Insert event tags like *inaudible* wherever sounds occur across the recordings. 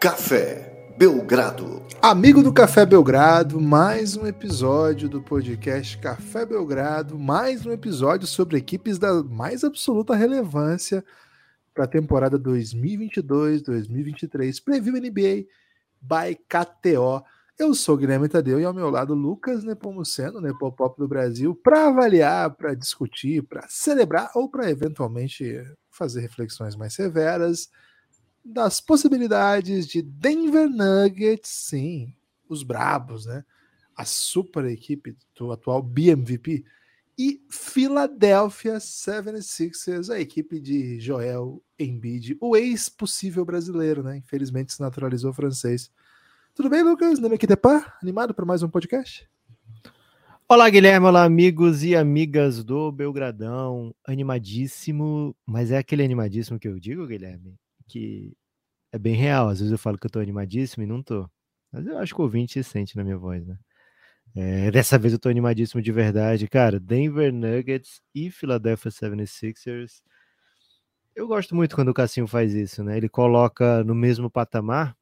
Café Belgrado. Amigo do Café Belgrado, mais um episódio do podcast Café Belgrado, mais um episódio sobre equipes da mais absoluta relevância para a temporada 2022-2023. Preview NBA by KTO. Eu sou Guilherme Tadeu e ao meu lado Lucas Nepomuceno, Nepopop do Brasil, para avaliar, para discutir, para celebrar ou para eventualmente fazer reflexões mais severas das possibilidades de Denver Nuggets, sim, os brabos, né? A super equipe do atual BMVP e Philadelphia 76ers, a equipe de Joel Embiid, o ex-possível brasileiro, né? Infelizmente se naturalizou francês. Tudo bem, Lucas? Não me pá? Animado para mais um podcast? Olá, Guilherme, olá, amigos e amigas do Belgradão. Animadíssimo, mas é aquele animadíssimo que eu digo, Guilherme, que é bem real. Às vezes eu falo que eu tô animadíssimo e não tô. Mas eu acho que o ouvinte se sente na minha voz, né? É, dessa vez eu tô animadíssimo de verdade. Cara, Denver Nuggets e Philadelphia 76ers. Eu gosto muito quando o Cassinho faz isso, né? Ele coloca no mesmo patamar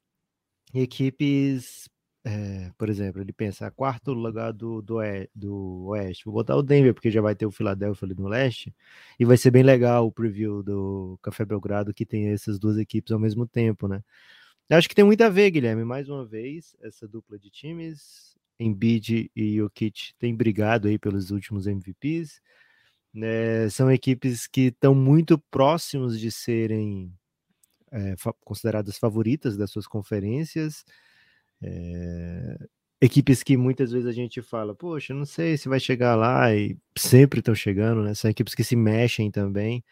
equipes é, por exemplo, ele pensa, quarto lugar do, do, do, Oeste, vou botar o Denver, porque já vai ter o Philadelphia ali no Leste, e vai ser bem legal o preview do Café Belgrado, que tem essas duas equipes ao mesmo tempo, né? Eu acho que tem muito a ver, Guilherme, mais uma vez, essa dupla de times, Embiid e Jokic têm brigado aí pelos últimos MVPs, né? São equipes que estão muito próximos de serem é, consideradas favoritas das suas conferências, é, equipes que muitas vezes a gente fala, poxa, não sei se vai chegar lá e sempre estão chegando, né? São equipes que se mexem também.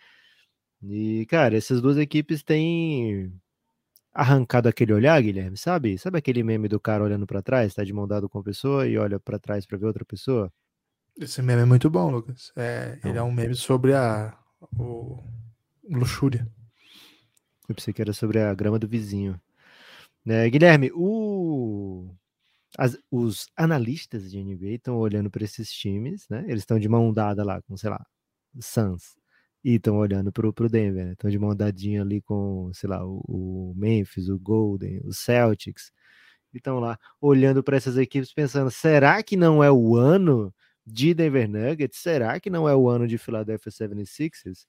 E, cara, essas duas equipes têm arrancado aquele olhar, Guilherme, sabe? Sabe aquele meme do cara olhando para trás, tá de mão dada com a pessoa e olha para trás para ver outra pessoa? Esse meme é muito bom, Lucas. É, ele é um meme sobre a o, luxúria. Eu pensei que era sobre a grama do vizinho. Né, Guilherme, o, as, os analistas de NBA estão olhando para esses times, né? Eles estão de mão dada lá com, sei lá, Suns. E estão olhando para o Denver, Estão né? de mão dadinha ali com, sei lá, o, o Memphis, o Golden, os Celtics. E estão lá olhando para essas equipes pensando: será que não é o ano de Denver Nuggets? Será que não é o ano de Philadelphia 76ers?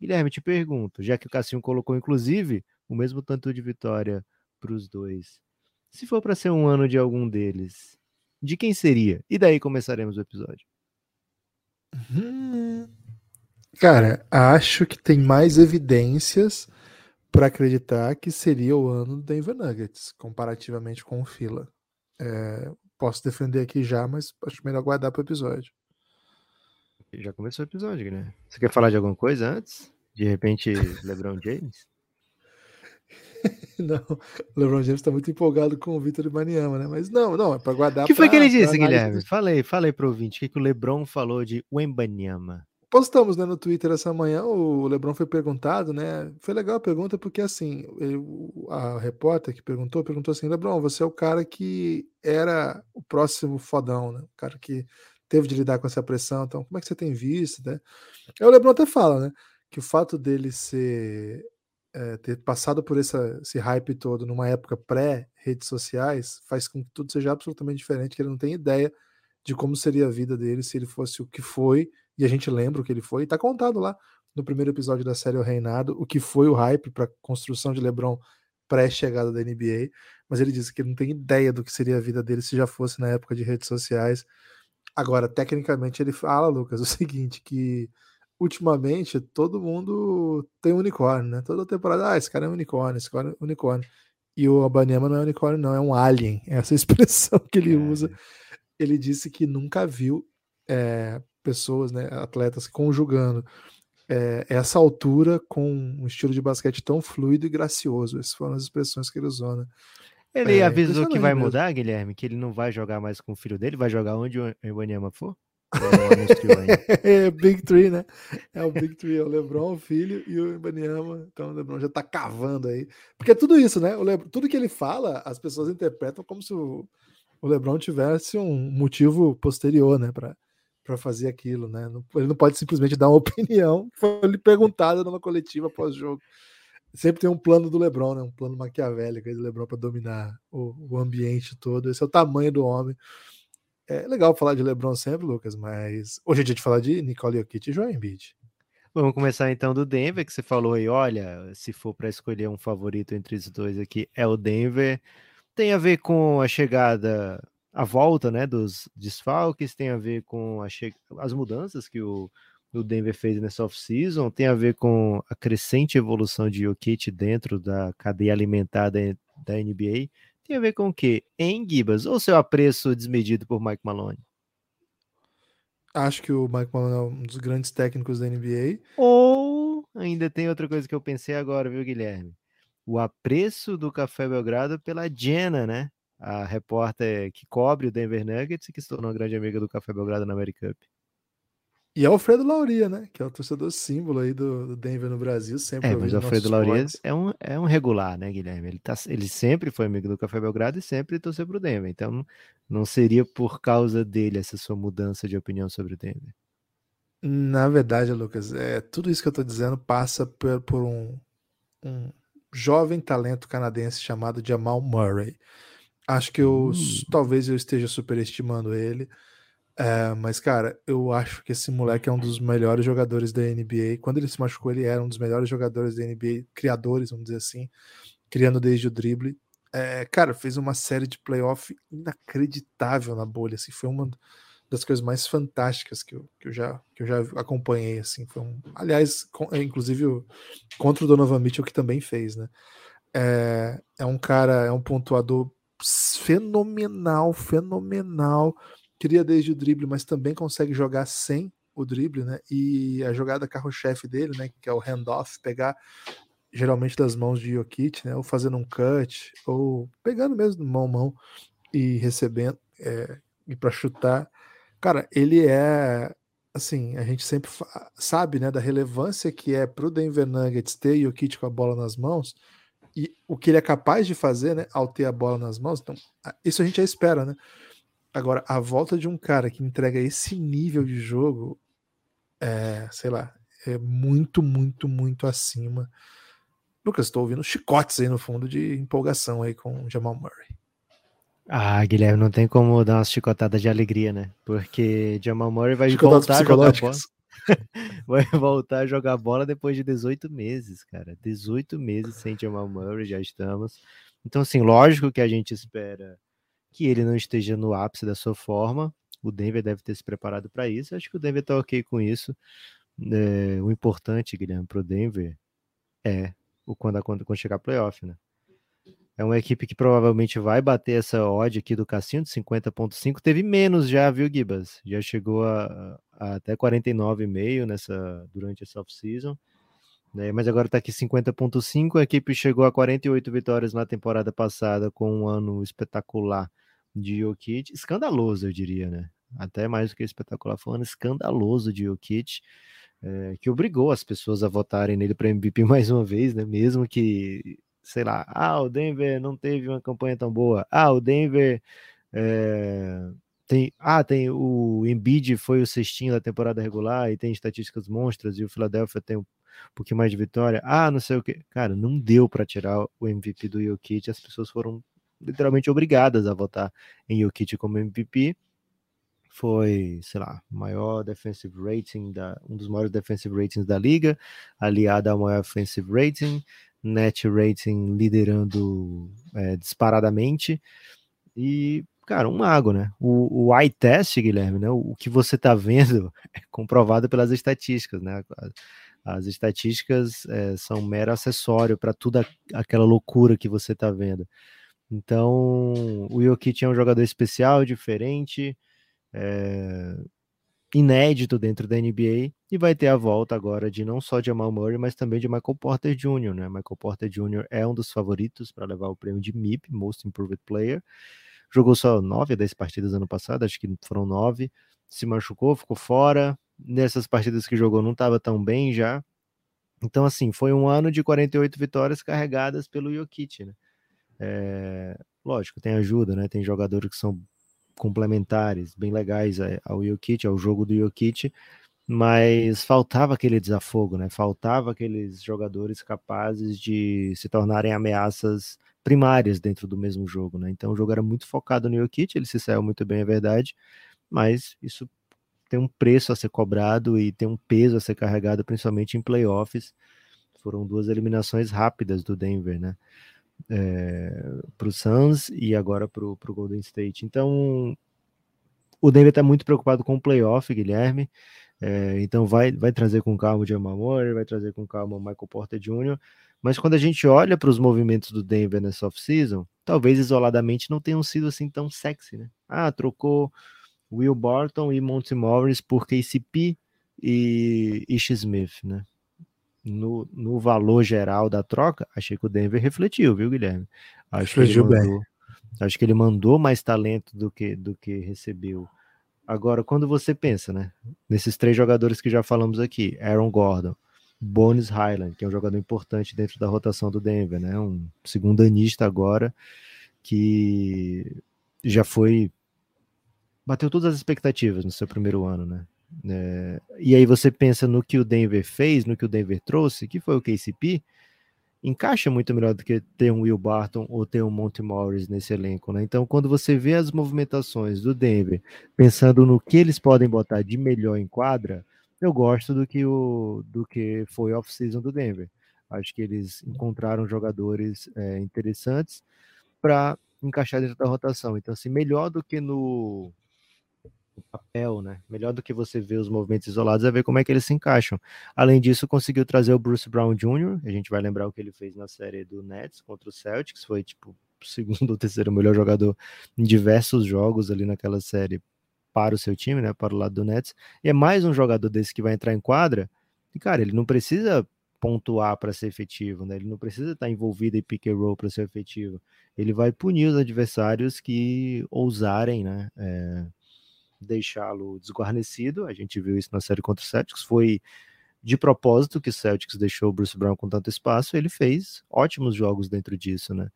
Guilherme, te pergunto, já que o Cassinho colocou, inclusive, o mesmo tanto de vitória para os dois. Se for para ser um ano de algum deles, de quem seria? E daí começaremos o episódio. Hum, cara, acho que tem mais evidências para acreditar que seria o ano do Denver Nuggets, comparativamente com o Fila. É, posso defender aqui já, mas acho melhor guardar para o episódio. Já começou o episódio, né? Você quer falar de alguma coisa antes? De repente, LeBron James? *laughs* não, o LeBron James está muito empolgado com o Vitor Maniama, né? Mas não, não, é para guardar. O que foi que ele disse, Guilherme? Falei, falei pro ouvinte. O que, que o LeBron falou de Wembanyama? Postamos né, no Twitter essa manhã, o LeBron foi perguntado, né? Foi legal a pergunta, porque assim, a repórter que perguntou, perguntou assim: LeBron, você é o cara que era o próximo fodão, né? O cara que teve de lidar com essa pressão, então como é que você tem visto, né? Aí o LeBron até fala, né? Que o fato dele ser é, ter passado por essa, esse hype todo numa época pré-redes sociais faz com que tudo seja absolutamente diferente, que ele não tem ideia de como seria a vida dele se ele fosse o que foi, e a gente lembra o que ele foi, e tá contado lá no primeiro episódio da série O Reinado, o que foi o hype para construção de LeBron pré-chegada da NBA, mas ele disse que ele não tem ideia do que seria a vida dele se já fosse na época de redes sociais. Agora, tecnicamente, ele fala, Lucas, *laughs* o seguinte, que ultimamente todo mundo tem um unicórnio, né? Toda temporada, ah, esse cara é um unicórnio, esse cara é um unicórnio. E o Abanema não é um unicórnio, não, é um alien. *laughs* Essa expressão que ele usa. Ele disse que nunca viu é, pessoas, né, atletas conjugando é, essa altura com um estilo de basquete tão fluido e gracioso. Essas foram as expressões que ele usou, né? Ele é, avisou que vai mesmo. mudar, Guilherme, que ele não vai jogar mais com o filho dele, vai jogar onde o Ibaniama for? *laughs* é Big Three, né? É o Big Three, é o Lebron, o filho e o Ibaniama. Então o Lebron já tá cavando aí. Porque é tudo isso, né? O Lebron, tudo que ele fala, as pessoas interpretam como se o, o Lebron tivesse um motivo posterior, né? Pra, pra fazer aquilo, né? Ele não pode simplesmente dar uma *laughs* opinião que foi lhe perguntada numa coletiva pós-jogo. sempre tem um plano do LeBron, né? Um plano maquiavélico do LeBron para dominar o, o, ambiente todo. Esse é o tamanho do homem. É legal falar de LeBron sempre, Lucas, mas hoje é dia de falar de Nicole Jokic e Joel Embiid. Vamos começar então do Denver, que você falou aí, olha, se for para escolher um favorito entre os dois aqui, é o Denver. Tem a ver com a chegada, a volta, né, dos desfalques, tem a ver com che... as mudanças que o o Denver fez nessa off-season tem a ver com a crescente evolução de Jokic dentro da cadeia alimentar da, da NBA? Tem a ver com o quê? Em Gibas, ou seu apreço desmedido por Mike Malone? Acho que o Mike Malone é um dos grandes técnicos da NBA. Ou ainda tem outra coisa que eu pensei agora, viu, Guilherme? O apreço do Café Belgrado pela Jenna, né? A repórter que cobre o Denver Nuggets e que se tornou uma grande amiga do Café Belgrado na American Cup. E é o Alfredo Lauria, né? Que é o torcedor símbolo aí do, do Denver no Brasil, sempre. É, mas o Alfredo Lauria é um, é um regular, né, Guilherme? Ele, tá, ele sempre foi amigo do Café Belgrado e sempre torceu pro Denver. Então não seria por causa dele essa sua mudança de opinião sobre o Denver. Na verdade, Lucas, é, tudo isso que eu tô dizendo passa por, por um, um jovem talento canadense chamado Jamal Murray. Acho que eu, hum. talvez eu esteja superestimando ele. É, mas, cara, eu acho que esse moleque é um dos melhores jogadores da NBA. Quando ele se machucou, ele era um dos melhores jogadores da NBA, criadores, vamos dizer assim, criando desde o drible. É, cara, fez uma série de playoff inacreditável na bolha. Assim, foi uma das coisas mais fantásticas que eu, que eu, já, que eu já acompanhei. Assim, foi um, aliás, com, é, inclusive contra o Donovan Mitchell, que também fez, né? É, é um cara, é um pontuador fenomenal, fenomenal cria desde o drible, mas também consegue jogar sem o drible, né? E a jogada carro-chefe dele, né? Que é o handoff, pegar geralmente das mãos de Jokic, né? Ou fazendo um cut, ou pegando mesmo mão mão e recebendo é, e para chutar. Cara, ele é assim, a gente sempre sabe, né, da relevância que é pro Denver Nuggets ter Jokic com a bola nas mãos e o que ele é capaz de fazer, né, ao ter a bola nas mãos. Então, isso a gente já espera, né? Agora, a volta de um cara que entrega esse nível de jogo, é, sei lá, é muito, muito, muito acima. Lucas, estou ouvindo chicotes aí no fundo de empolgação aí com o Jamal Murray. Ah, Guilherme, não tem como dar umas chicotadas de alegria, né? Porque Jamal Murray vai voltar a jogar bola. *laughs* vai voltar a jogar bola depois de 18 meses, cara. 18 meses sem Jamal Murray, já estamos. Então, assim, lógico que a gente espera que ele não esteja no ápice da sua forma. O Denver deve ter se preparado para isso. Acho que o Denver está ok com isso. É, o importante, Guilherme, para o Denver é o quando, quando, chegar playoff, né? É uma equipe que provavelmente vai bater essa odd aqui do Cassino de 50.5. Teve menos já, viu, Gibas? Já chegou a, a até 49,5 nessa durante essa off-season. Né? Mas agora está aqui 50.5. A equipe chegou a 48 vitórias na temporada passada com um ano espetacular de Jokic, escandaloso, eu diria, né? Até mais do que espetacular, ano escandaloso de Jokic, é, que obrigou as pessoas a votarem nele para MVP *laughs* mais uma vez, né? Mesmo que, sei lá, ah, o Denver não teve uma campanha tão boa, ah, o Denver é, tem, ah, tem o Embiid foi o cestinho da temporada regular e tem estatísticas monstras e o Philadelphia tem um pouquinho mais de vitória. Ah, não sei o que. Cara, não deu para tirar o MVP do Jokic, as pessoas foram literalmente obrigadas a votar em Jokic como MVP. Foi, sei lá, maior defensive rating, da, um dos maiores defensive ratings da liga, aliado ao maior offensive rating, net rating liderando é, disparadamente. E, cara, um mago, né? O, o eye test, Guilherme, né? O, o que você tá vendo *laughs* é comprovado pelas estatísticas, né? As estatísticas é, são mero acessório para toda aquela loucura que você está vendo. Então, o Jokic é um jogador especial, diferente, é, inédito dentro da NBA e vai ter a volta agora de não só de Jamal Murray, mas também de Michael Porter Jr., né? Michael Porter Jr. é um dos favoritos para levar o prêmio de MIP, Most Improved Player. Jogou só nove a dez partidas ano passado, acho que foram nove. Se machucou, ficou fora. Nessas partidas que jogou não estava tão bem já. Então, assim, foi um ano de 48 vitórias carregadas pelo Jokic, né? É, lógico, tem ajuda, né? Tem jogadores que são complementares, bem legais ao Jokic, ao jogo do Jokic, mas faltava aquele desafogo, né? Faltava aqueles jogadores capazes de se tornarem ameaças primárias dentro do mesmo jogo, né? Então o jogo era muito focado no Jokic, ele se saiu muito bem, é verdade, mas isso tem um preço a ser cobrado e tem um peso a ser carregado, principalmente em playoffs. Foram duas eliminações rápidas do Denver, né? É, para o Suns e agora para o Golden State. Então, o Denver está muito preocupado com o playoff, Guilherme. É, então vai, vai trazer com calma o Jamal Murray, vai trazer com calma o Michael Porter Jr. Mas quando a gente olha para os movimentos do Denver nessa off-season, talvez isoladamente não tenham sido assim tão sexy, né? Ah, trocou Will Barton e Monty Morris por KCP e Ish Smith, né? No, no valor geral da troca, achei que o Denver refletiu, viu, Guilherme? Acho refletiu que ele mandou, bem. Acho que ele mandou mais talento do que, do que recebeu. Agora, quando você pensa, né? Nesses três jogadores que já falamos aqui, Aaron Gordon, Bones Highland, que é um jogador importante dentro da rotação do Denver, né? Um segundo anista agora que já foi bateu todas as expectativas no seu primeiro ano, né? É, e aí você pensa no que o Denver fez, no que o Denver trouxe, que foi o KCP, encaixa muito melhor do que ter um Will Barton ou ter um Monty Morris nesse elenco, né? Então, quando você vê as movimentações do Denver, pensando no que eles podem botar de melhor em quadra, eu gosto do que o do que foi off-season do Denver. Acho que eles encontraram jogadores é, interessantes para encaixar dentro da rotação. Então, assim, melhor do que no papel, né? Melhor do que você ver os movimentos isolados é ver como é que eles se encaixam. Além disso, conseguiu trazer o Bruce Brown Jr., a gente vai lembrar o que ele fez na série do Nets contra o Celtics, foi tipo *laughs* o segundo ou terceiro melhor jogador em diversos jogos ali naquela série para o seu time, né, para o lado do Nets. E é mais um jogador desse que vai entrar em quadra. E cara, ele não precisa pontuar para ser efetivo, né? Ele não precisa estar envolvido em pick and roll para ser efetivo. Ele vai punir os adversários que ousarem, né, é, deixá-lo desguarnecido. A gente viu isso na série contra o Celtics. Foi de propósito que o Celtics deixou o Bruce Brown com tanto espaço. Ele fez ótimos jogos dentro disso, né?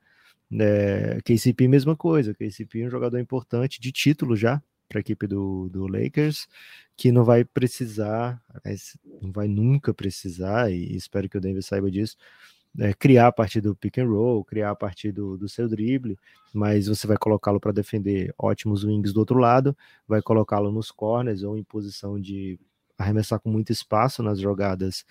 É, KCP, mesma coisa. KCP é um jogador importante de título já para a equipe do, do Lakers, que não vai precisar, não vai nunca precisar, e espero que o Denver saiba disso, é, criar a partir do pick and roll, criar a partir do, do seu drible, mas você vai colocá-lo para defender ótimos wings do outro lado, vai colocá-lo nos corners ou em posição de arremessar com muito espaço nas jogadas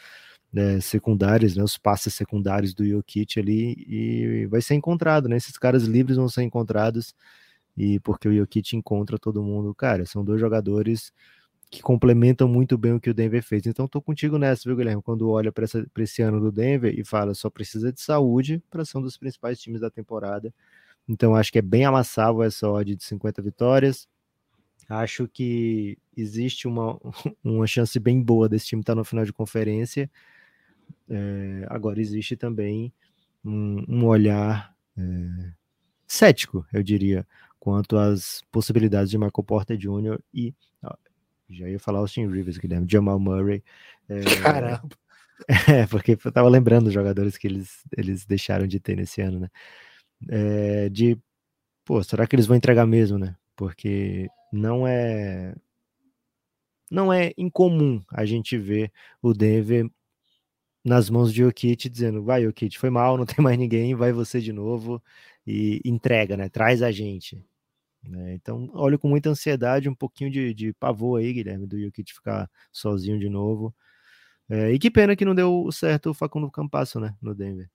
né, secundárias, né, os passes secundários do Jokic ali, e vai ser encontrado, né, esses caras livres vão ser encontrados, e porque o Jokic encontra todo mundo, cara, são dois jogadores que complementam muito bem o que o Denver fez. Então, estou contigo nessa, viu, Guilherme? Quando olha para esse ano do Denver e fala só precisa de saúde para ser um dos principais times da temporada. Então, acho que é bem amassável essa odd de 50 vitórias. Acho que existe uma, *laughs* uma chance bem boa desse time estar tá no final de conferência. É, agora, existe também um, um olhar é, cético, eu diria, quanto às possibilidades de Michael Porter Jr. e já ia falar Austin Rivers, Guilherme, Jamal Murray. É, Caramba! *laughs* É, porque eu tava lembrando os jogadores que eles, eles deixaram de ter nesse ano, né? É, de, pô, será que eles vão entregar mesmo, né? Porque não é não é incomum a gente ver o Denver nas mãos de Jokic dizendo, vai Jokic, foi mal, não tem mais ninguém, vai você de novo e entrega, né? Traz a gente. Né? Então, olho com muita ansiedade, um pouquinho de, de pavor aí, Guilherme, do Jokic ficar sozinho de novo. É, e que pena que não deu certo o Facundo Campasso, né, no Denver.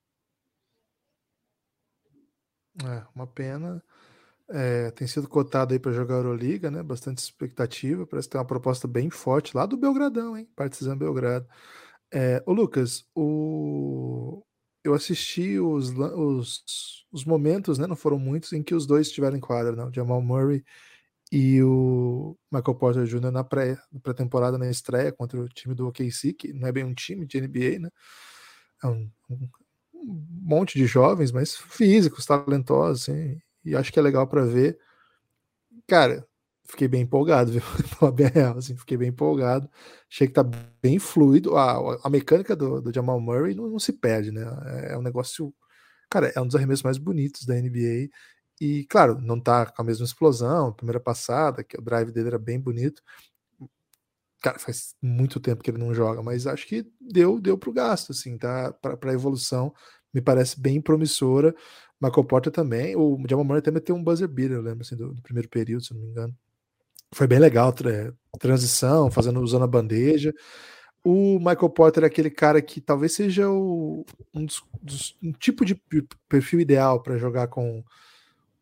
É, uma pena. É, tem sido cotado aí para jogar a Euroliga, né? Bastante expectativa. Parece que tem uma proposta bem forte lá do Belgradão, hein? Partizan Belgrado. É, o Lucas, o, eu assisti os, os, os, momentos, né? Não foram muitos, em que os dois estiveram em quadra, não? Né, Jamal Murray e o Michael Porter Jr. na pré, pré-temporada, na estreia contra o time do OKC, que não é bem um time de NBA, né? É um, um monte de jovens, mas físicos, talentosos, assim, e acho que é legal para ver. Cara, fiquei bem empolgado, viu? *laughs* Bem real, assim, fiquei bem empolgado. Achei que tá bem fluido. A, a mecânica do, do Jamal Murray não, não, se perde, né? É, é, um negócio. Cara, é um dos arremessos mais bonitos da NBA. E, claro, não tá com a mesma explosão, a primeira passada, que o drive dele era bem bonito. cara, faz muito tempo que ele não joga, mas acho que deu deu pro gasto, assim, tá? Para evolução, me parece bem promissora. Michael Porter também, o Jamal Murray também tem um buzzer beater, eu lembro assim, do, do, primeiro período, se não me engano. Foi bem legal, tra transição, fazendo usando a bandeja. O Michael Porter é aquele cara que talvez seja o, um, dos, dos, um tipo de perfil ideal para jogar com,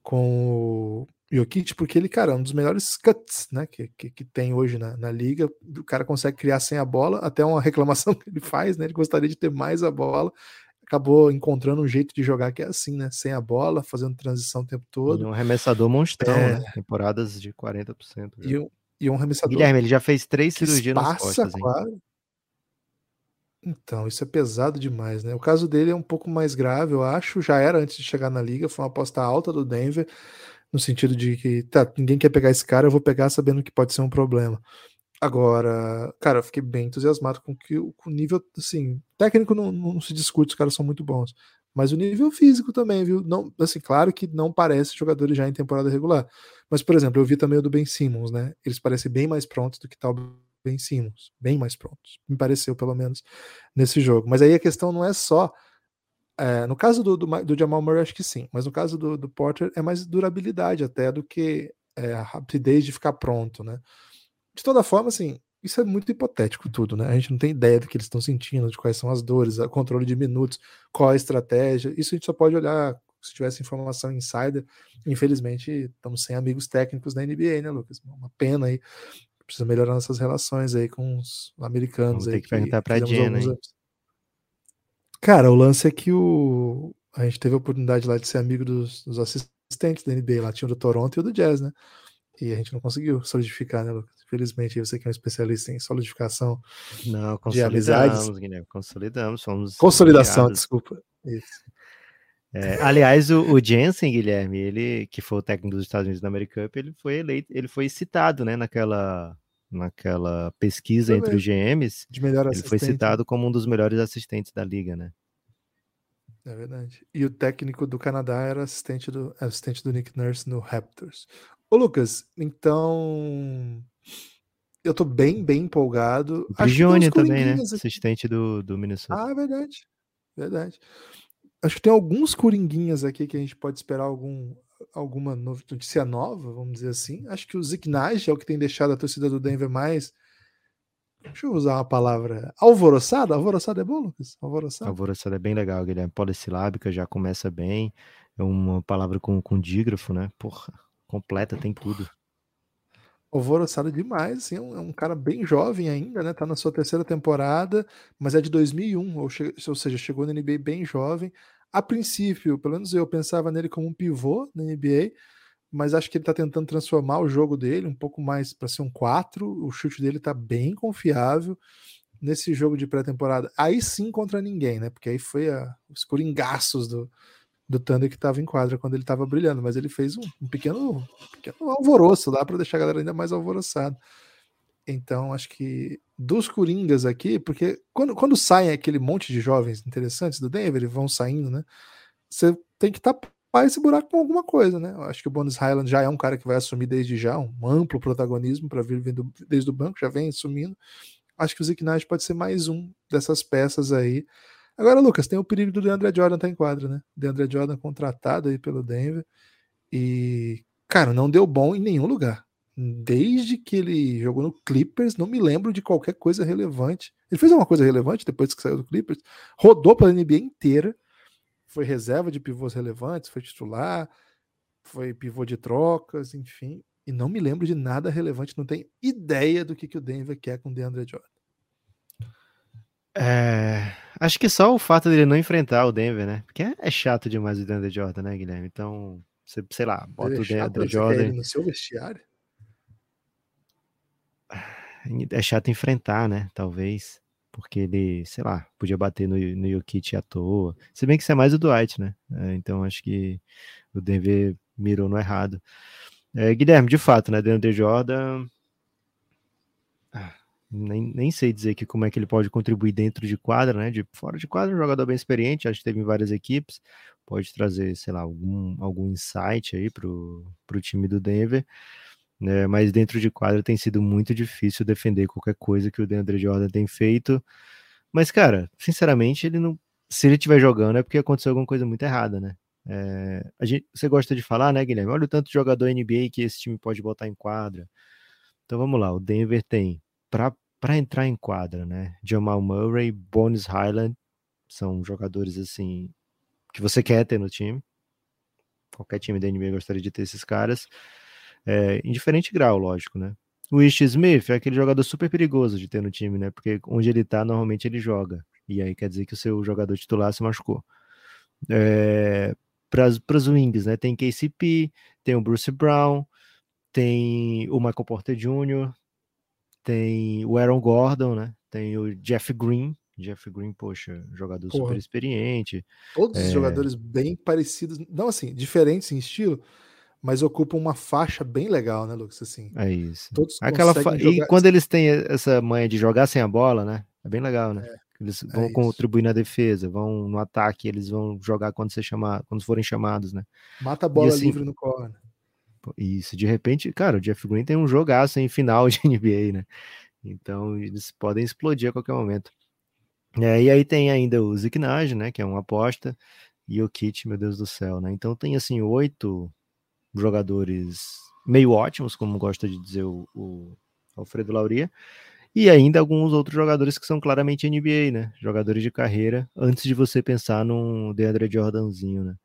com o Jokic, porque ele, cara, é um dos melhores cuts né, que, que, que tem hoje na, na, liga. O cara consegue criar sem a bola, até uma reclamação *laughs* que ele faz, né? Ele gostaria de ter mais a bola. Acabou encontrando um jeito de jogar que é assim, né? Sem a bola, fazendo transição o tempo todo. Ele é um arremessador monstrão, é... né? Temporadas de 40%. E um, e um arremessador. Guilherme, ele já fez três cirurgias nas costas, hein? Então, isso é pesado demais, né? O caso dele é um pouco mais grave, eu acho. Já era antes de chegar na liga, foi uma aposta alta do Denver no sentido de que, tá, ninguém quer pegar esse cara, eu vou pegar sabendo que pode ser um problema. Agora, cara, eu fiquei bem entusiasmado com que o nível, assim, técnico não, não se discute, os caras são muito bons. Mas o nível físico também, viu? Não, assim, claro que não parece jogadores já em temporada regular. Mas, por exemplo, eu vi também o do Ben Simmons, né? Eles parecem bem mais prontos do que tal Ben Simmons. Bem mais prontos. Me pareceu, pelo menos, nesse jogo. Mas aí a questão não é só é, no caso do, do, do, Jamal Murray, acho que sim, mas no caso do, do Porter é mais durabilidade até do que é, a rapidez de ficar pronto, né? De toda forma, assim, isso é muito hipotético tudo, né? A gente não tem ideia do que eles estão sentindo, de quais são as dores, o controle de minutos, qual a estratégia. Isso a gente só pode olhar se tivesse informação insider. Infelizmente, estamos sem amigos técnicos da NBA, né, Lucas? Uma pena aí. Precisa melhorar nossas relações aí com os americanos. Vamos ter aí, que perguntar para a Jenna, Cara, o lance é que o... a gente teve a oportunidade lá de ser amigo dos, dos assistentes da NBA. Lá tinha o do Toronto e o do Jazz, né? E a gente não conseguiu solidificar, né, Lucas? Infelizmente, você que é um especialista em solidificação não, de amizades. Guilherme, consolidamos, somos. Consolidação, desculpa. Isso. É, aliás, o, o, Jensen, Guilherme, ele que foi o técnico dos Estados Unidos na American Cup, ele foi eleito, ele foi citado, né, naquela naquela pesquisa entre os GMs, ele foi citado como um dos melhores assistentes da liga, né? É verdade. E o técnico do Canadá era assistente do, assistente do Nick Nurse no Raptors. Ô, Lucas, então. Eu tô bem, bem empolgado. O Prigione também, né? Aqui. Assistente do, do Minnesota. Ah, verdade. Verdade. Acho que tem alguns coringuinhas aqui que a gente pode esperar algum, alguma notícia nova, vamos dizer assim. Acho que o Zignage é o que tem deixado a torcida do Denver mais. Deixa eu usar uma palavra. Alvoroçada? Alvoroçada é bom, Lucas? Alvoroçada? Alvoroçada é bem legal, Guilherme. Polissilábica já começa bem. É uma palavra com, com dígrafo, né? Porra, completa, tem tudo. Alvoroçada demais, assim, é um, é um, cara bem jovem ainda, né? Tá na sua terceira temporada, mas é de 2001, ou, ou seja, chegou na NBA bem jovem a princípio, pelo menos eu pensava nele como um pivô na NBA, mas acho que ele está tentando transformar o jogo dele um pouco mais para ser um 4. O chute dele está bem confiável nesse jogo de pré-temporada. Aí sim contra ninguém, né? Porque aí foi a, os coringaços do, do Thunder que estava em quadra quando ele estava brilhando, mas ele fez um, um pequeno, um pequeno alvoroço lá para deixar a galera ainda mais alvoroçada. Então, acho que dos Coringas aqui, porque quando, quando saem aquele monte de jovens interessantes do Denver, eles vão saindo, né? Você tem que tapar esse buraco com alguma coisa, né? Eu acho que o Bonus Highland já é um cara que vai assumir desde já um amplo protagonismo para vir vindo desde o banco, já vem assumindo. Acho que o Zick pode ser mais um dessas peças aí. Agora, Lucas, tem o perigo do DeAndre Jordan tá em quadra, né? DeAndre Jordan contratado aí pelo Denver e, cara, não deu bom em nenhum lugar desde que ele jogou no Clippers, não me lembro de qualquer coisa relevante. Ele fez alguma coisa relevante depois que saiu do Clippers, rodou pela NBA inteira, foi reserva de pivôs relevantes, foi titular, foi pivô de trocas, enfim, e não me lembro de nada relevante, não tenho ideia do que, que o Denver quer com o DeAndre Jordan. É, acho que só o fato dele não enfrentar o Denver, né? Porque é, é chato demais o DeAndre Jordan, né, Guilherme? Então, você, sei lá, bota o DeAndre Jordan. no seu vestiário? é chato enfrentar, né? Talvez. Porque ele, sei lá, podia bater no, no Jokic à toa. Se bem que isso é mais o Dwight, né? É, então acho que o Denver mirou no errado. É, Guilherme, de fato, né? DeAndre Jordan. Nem, nem sei dizer que como é que ele pode contribuir dentro de quadra, né? De fora de quadra, um jogador bem experiente, acho que teve em várias equipes. Pode trazer, sei lá, algum, algum insight aí pro, pro time do Denver né? Mas dentro de quadra tem sido muito difícil defender qualquer coisa que o DeAndre Jordan tem feito. Mas, cara, sinceramente, ele não. Se ele estiver jogando é porque aconteceu alguma coisa muito errada, né? É, a gente, você gosta de falar, né, Guilherme? Olha o tanto de jogador NBA que esse time pode botar em quadra. Então vamos lá, o Denver tem para entrar em quadra, né? Jamal Murray, Bones Highland são jogadores assim que você quer ter no time. Qualquer time da NBA gostaria de ter esses caras. É, em diferente grau, lógico, né? O Ish Smith é aquele jogador super perigoso de ter no time, né? Porque onde ele tá, normalmente ele joga. E aí quer dizer que o seu jogador titular se machucou. É, para os wings, né? Tem KCP, tem o Bruce Brown, tem o Michael Porter Jr., tem o Aaron Gordon, né? Tem o Jeff Green. Jeff Green, poxa, jogador Porra. super experiente. Todos é... os jogadores bem parecidos, não assim, diferentes em estilo, mas ocupam uma faixa bem legal, né, Lucas? Assim, é isso. Todos Aquela fa... E quando eles têm essa manha de jogar sem a bola, né? É bem legal, né? É. Eles vão é contribuir na defesa, vão no ataque, eles vão jogar quando você chamar, quando forem chamados, né? Mata a bola assim, livre no corner. Isso, de repente, cara, o Jeff Green tem um jogaço em final *laughs* de NBA, né? Então eles podem explodir a qualquer momento. É, e aí tem ainda o Zignage, né? Que é uma aposta, e o Kit, meu Deus do céu, né? Então tem assim oito jogadores meio ótimos, como gosta de dizer o, o Alfredo Lauria, e ainda alguns outros jogadores que são claramente NBA, né? Jogadores de carreira, antes de você pensar num DeAndre Jordanzinho, né?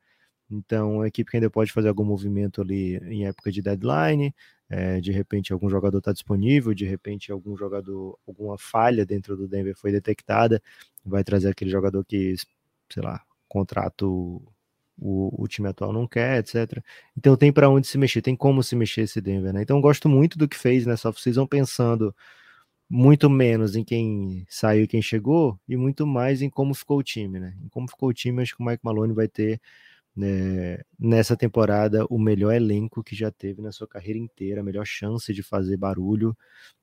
Então, a equipe que ainda pode fazer algum movimento ali em época de deadline, é, de repente algum jogador está disponível, de repente algum jogador, alguma falha dentro do Denver foi detectada, vai trazer aquele jogador que, sei lá, contrato o, o time atual não quer, etc. Então tem para onde se mexer, tem como se mexer esse Denver, né? Então gosto muito do que fez nessa off-season, pensando muito menos em quem saiu e quem chegou, e muito mais em como ficou o time, né? Em como ficou o time, acho que o Mike Malone vai ter né, nessa temporada o melhor elenco que já teve na sua carreira inteira, a melhor chance de fazer barulho,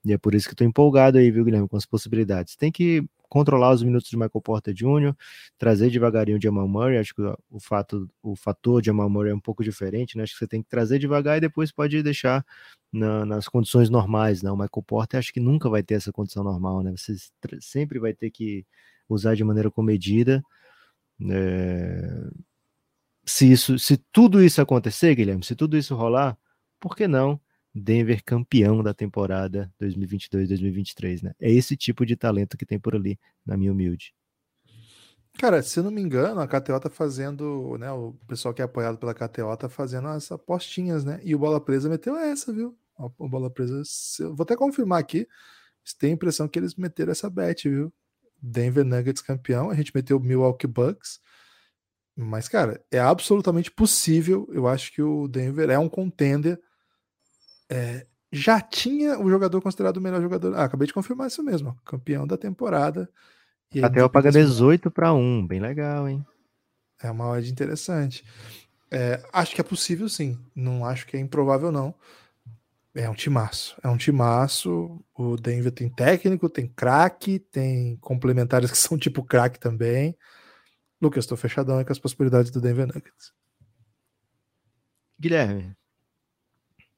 e é por isso que estou empolgado aí, viu, Guilherme, com as possibilidades. Tem que controlar os minutos de Michael Porter Jr., trazer devagarinho o Jamal Murray, acho que o, fato, o fator Jamal Murray é um pouco diferente, né? acho que você tem que trazer devagar e depois pode deixar na, nas condições normais, né? O Michael Porter acho que nunca vai ter essa condição normal, né? Você sempre vai ter que usar de maneira comedida, é, se isso, se tudo isso acontecer, Guilherme, se tudo isso rolar, por que não Denver campeão da temporada 2022-2023, né? É esse tipo de talento que tem por ali, na minha humilde. Cara, se não me engano, a KTO tá fazendo, né? O pessoal que é apoiado pela KTO tá fazendo as apostinhas, né? E o Bola Presa meteu essa, viu? O Bola Presa, vou até confirmar aqui. Tem a impressão que eles meteram essa bet, viu? Denver Nuggets campeão, a gente meteu o Milwaukee Bucks mas, cara, é absolutamente possível. Eu acho que o Denver é um contender. É, já tinha o jogador considerado o melhor jogador. Ah, acabei de confirmar isso mesmo. Campeão da temporada. Até eu paga 18 para 1. Bem legal, hein? É uma odd interessante. É, acho que é possível, sim. Não acho que é improvável, não. É um timaço. É um timaço. O Denver tem técnico, tem craque, tem complementares que *laughs* são tipo craque também. Lucas, estou fechadão com as possibilidades do Denver Nuggets. Guilherme,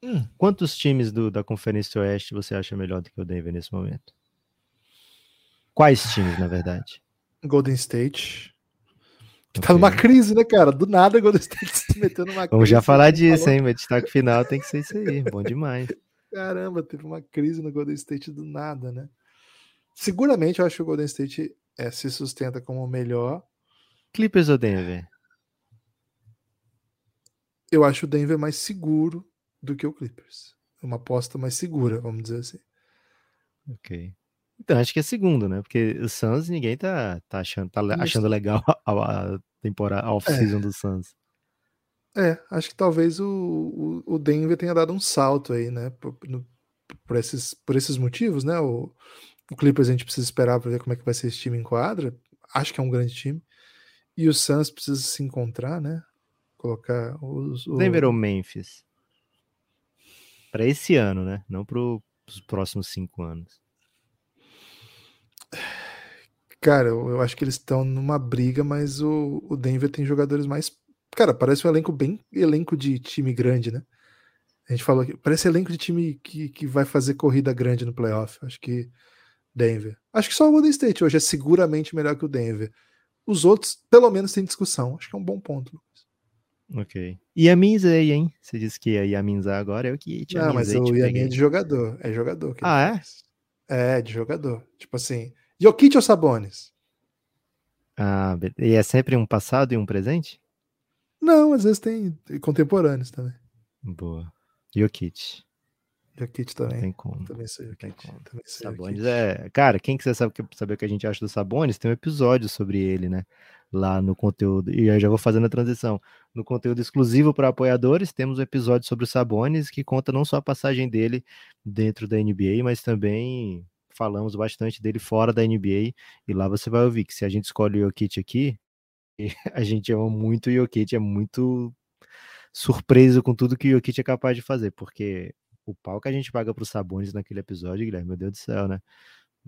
hum. quantos times do, da Conferência Oeste você acha melhor do que o Denver nesse momento? Quais times, na verdade? Golden State. Que okay. tá numa crise, né, cara? Do nada, Golden State se meteu numa crise. Vamos já falar disso, falou... hein? Meu destaque final tem que ser isso aí. Bom demais. Caramba, teve uma crise no Golden State do nada, né? Seguramente eu acho que o Golden State é, se sustenta como o melhor, Clippers ou Denver? Eu acho o Denver mais seguro do que o Clippers. É uma aposta mais segura, vamos dizer assim. Ok. Então, acho que é segundo, né? Porque o Suns ninguém tá, tá, achando, tá achando legal *laughs* a, a temporada, a off-season é. do Suns. É, acho que talvez o, o, o, Denver tenha dado um salto aí, né? Por, no, por, esses, por esses motivos, né? O, o Clippers a gente precisa esperar para ver como é que vai ser esse time em quadra. Acho que é um grande time. E o Suns precisa se encontrar, né? Colocar os. O... Denver ou Memphis? Para esse ano, né? Não para os próximos cinco anos. Cara, eu, acho que eles estão numa briga, mas o, o Denver tem jogadores mais. Cara, parece um elenco bem elenco de time grande, né? A gente falou que parece elenco de time que, que vai fazer corrida grande no playoff. Acho que Denver. Acho que só o Golden State hoje é seguramente melhor que o Denver. Os outros, pelo menos, tem discussão. Acho que é um bom ponto, Lucas. Ok. E a Minzei, hein? Você disse que ia Yaminzar agora, é o que Não, mas o Yamin é de jogador. É jogador. ah, é? É, de jogador. Tipo assim, Jokic ou Sabonis? Ah, e é sempre um passado e um presente? Não, às vezes tem contemporâneos também. Boa. Jokic. Jokic também. Não tem como. Também sei Jokic. Também sei Sabonis é. Cara, quem quiser saber, saber o que a gente acha do Sabonis, tem um episódio sobre ele, né? Lá no conteúdo. E eu já vou fazendo a transição. No conteúdo exclusivo para apoiadores, temos um episódio sobre o Sabonis que conta não só a passagem dele dentro da NBA, mas também falamos bastante dele fora da NBA. E lá você vai ouvir que se a gente escolhe o Jokic aqui, *laughs* a gente ama muito o Jokic, é muito surpreso com tudo que o Jokic é capaz de fazer, porque o pau que a gente paga para os Sabonis naquele episódio, Guilherme, meu Deus do céu, né?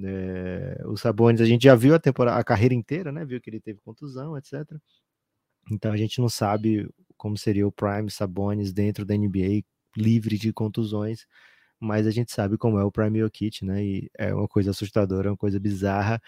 É, o Sabonis, a gente já viu a temporada, a carreira inteira, né? Viu que ele teve contusão, etc. Então a gente não sabe como seria o Prime Sabonis dentro da NBA, livre de contusões, mas a gente sabe como é o Prime Jokic, né? E é uma coisa assustadora, uma coisa bizarra.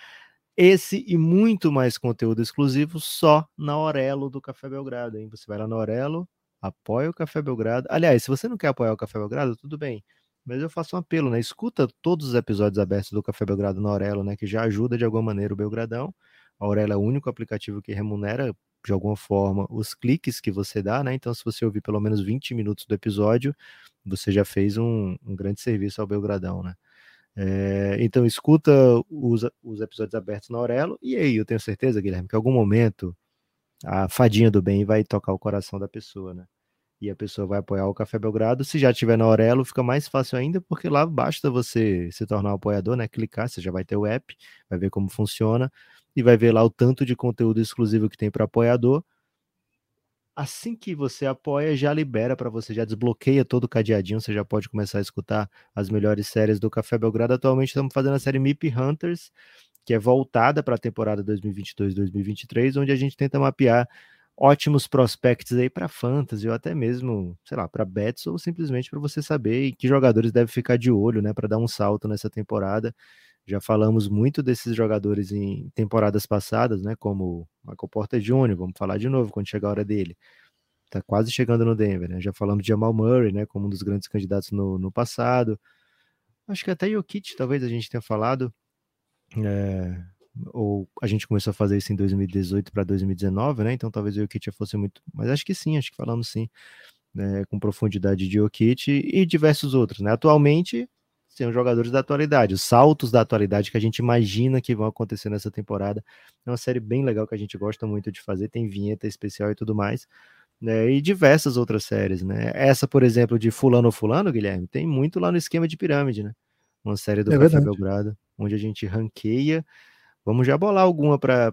Esse e muito mais conteúdo exclusivo só na Orelo do Café Belgrado, hein? Você vai lá na Orelo, apoia o Café Belgrado. Aliás, se você não quer apoiar o Café Belgrado, tudo bem. Mas eu faço um apelo, né? Escuta todos os episódios abertos do Café Belgrado na Aurelo, né? Que já ajuda de alguma maneira o Belgradão. A Aurelo é o único aplicativo que remunera de alguma forma os cliques que você dá, né? Então, se você ouvir pelo menos 20 minutos do episódio, você já fez um, um grande serviço ao Belgradão, né? É, então, escuta os, os episódios abertos na Aurelo, e aí eu tenho certeza, Guilherme, que em algum momento a fadinha do bem vai tocar o coração da pessoa, né? E a pessoa vai apoiar o Café Belgrado. Se já tiver na Aurelo, fica mais fácil ainda, porque lá basta você se tornar um apoiador, né? Clicar, você já vai ter o app, vai ver como funciona e vai ver lá o tanto de conteúdo exclusivo que tem para apoiador. Assim que você apoia, já libera para você, já desbloqueia todo o cadeadinho, você já pode começar a escutar as melhores séries do Café Belgrado. Atualmente estamos fazendo a série MIP Hunters, que é voltada para a temporada 2022-2023, onde a gente tenta mapear ótimos prospects aí para fantasy ou até mesmo, sei lá, para bets ou simplesmente para você saber que jogadores deve ficar de olho, né, para dar um salto nessa temporada. Já falamos muito desses jogadores em temporadas passadas, né, como Michael Porter Jr., vamos falar de novo quando chegar a hora dele. Tá quase chegando no Denver, né? Já falamos de Jamal Murray, né, como um dos grandes candidatos no, no passado. Acho que até Jokic talvez a gente tenha falado. É, ou a gente começou a fazer isso em 2018 para 2019, né? Então talvez o Jokic fosse muito. Mas acho que sim, acho que falamos sim, né? com profundidade de Jokic e diversos outros, né? Atualmente são jogadores da atualidade, os saltos da atualidade que a gente imagina que vão acontecer nessa temporada. É uma série bem legal que a gente gosta muito de fazer, tem vinheta especial e tudo mais. Né, e diversas outras séries, né? Essa, por exemplo, de Fulano Fulano, Guilherme, tem muito lá no esquema de pirâmide, né? Uma série do é Café Belgrado, onde a gente ranqueia Vamos já bolar alguma para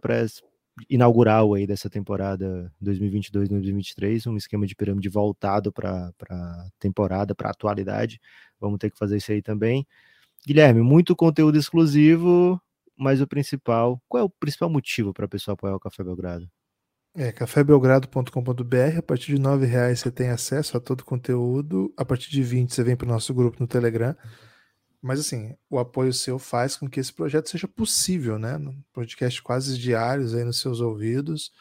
inaugural aí dessa temporada 2022-2023, um esquema de pirâmide voltado para a temporada, para a atualidade. Vamos ter que fazer isso aí também. Guilherme, muito conteúdo exclusivo, mas o principal, qual é o principal motivo para a pessoa apoiar o Café Belgrado? É cafébelgrado.com.br. A partir de R$ reais você tem acesso a todo o conteúdo. A partir de 20 você vem para o nosso grupo no Telegram. Mas assim, o apoio seu faz com que esse projeto seja possível, né? Podcast quase diários aí nos seus ouvidos.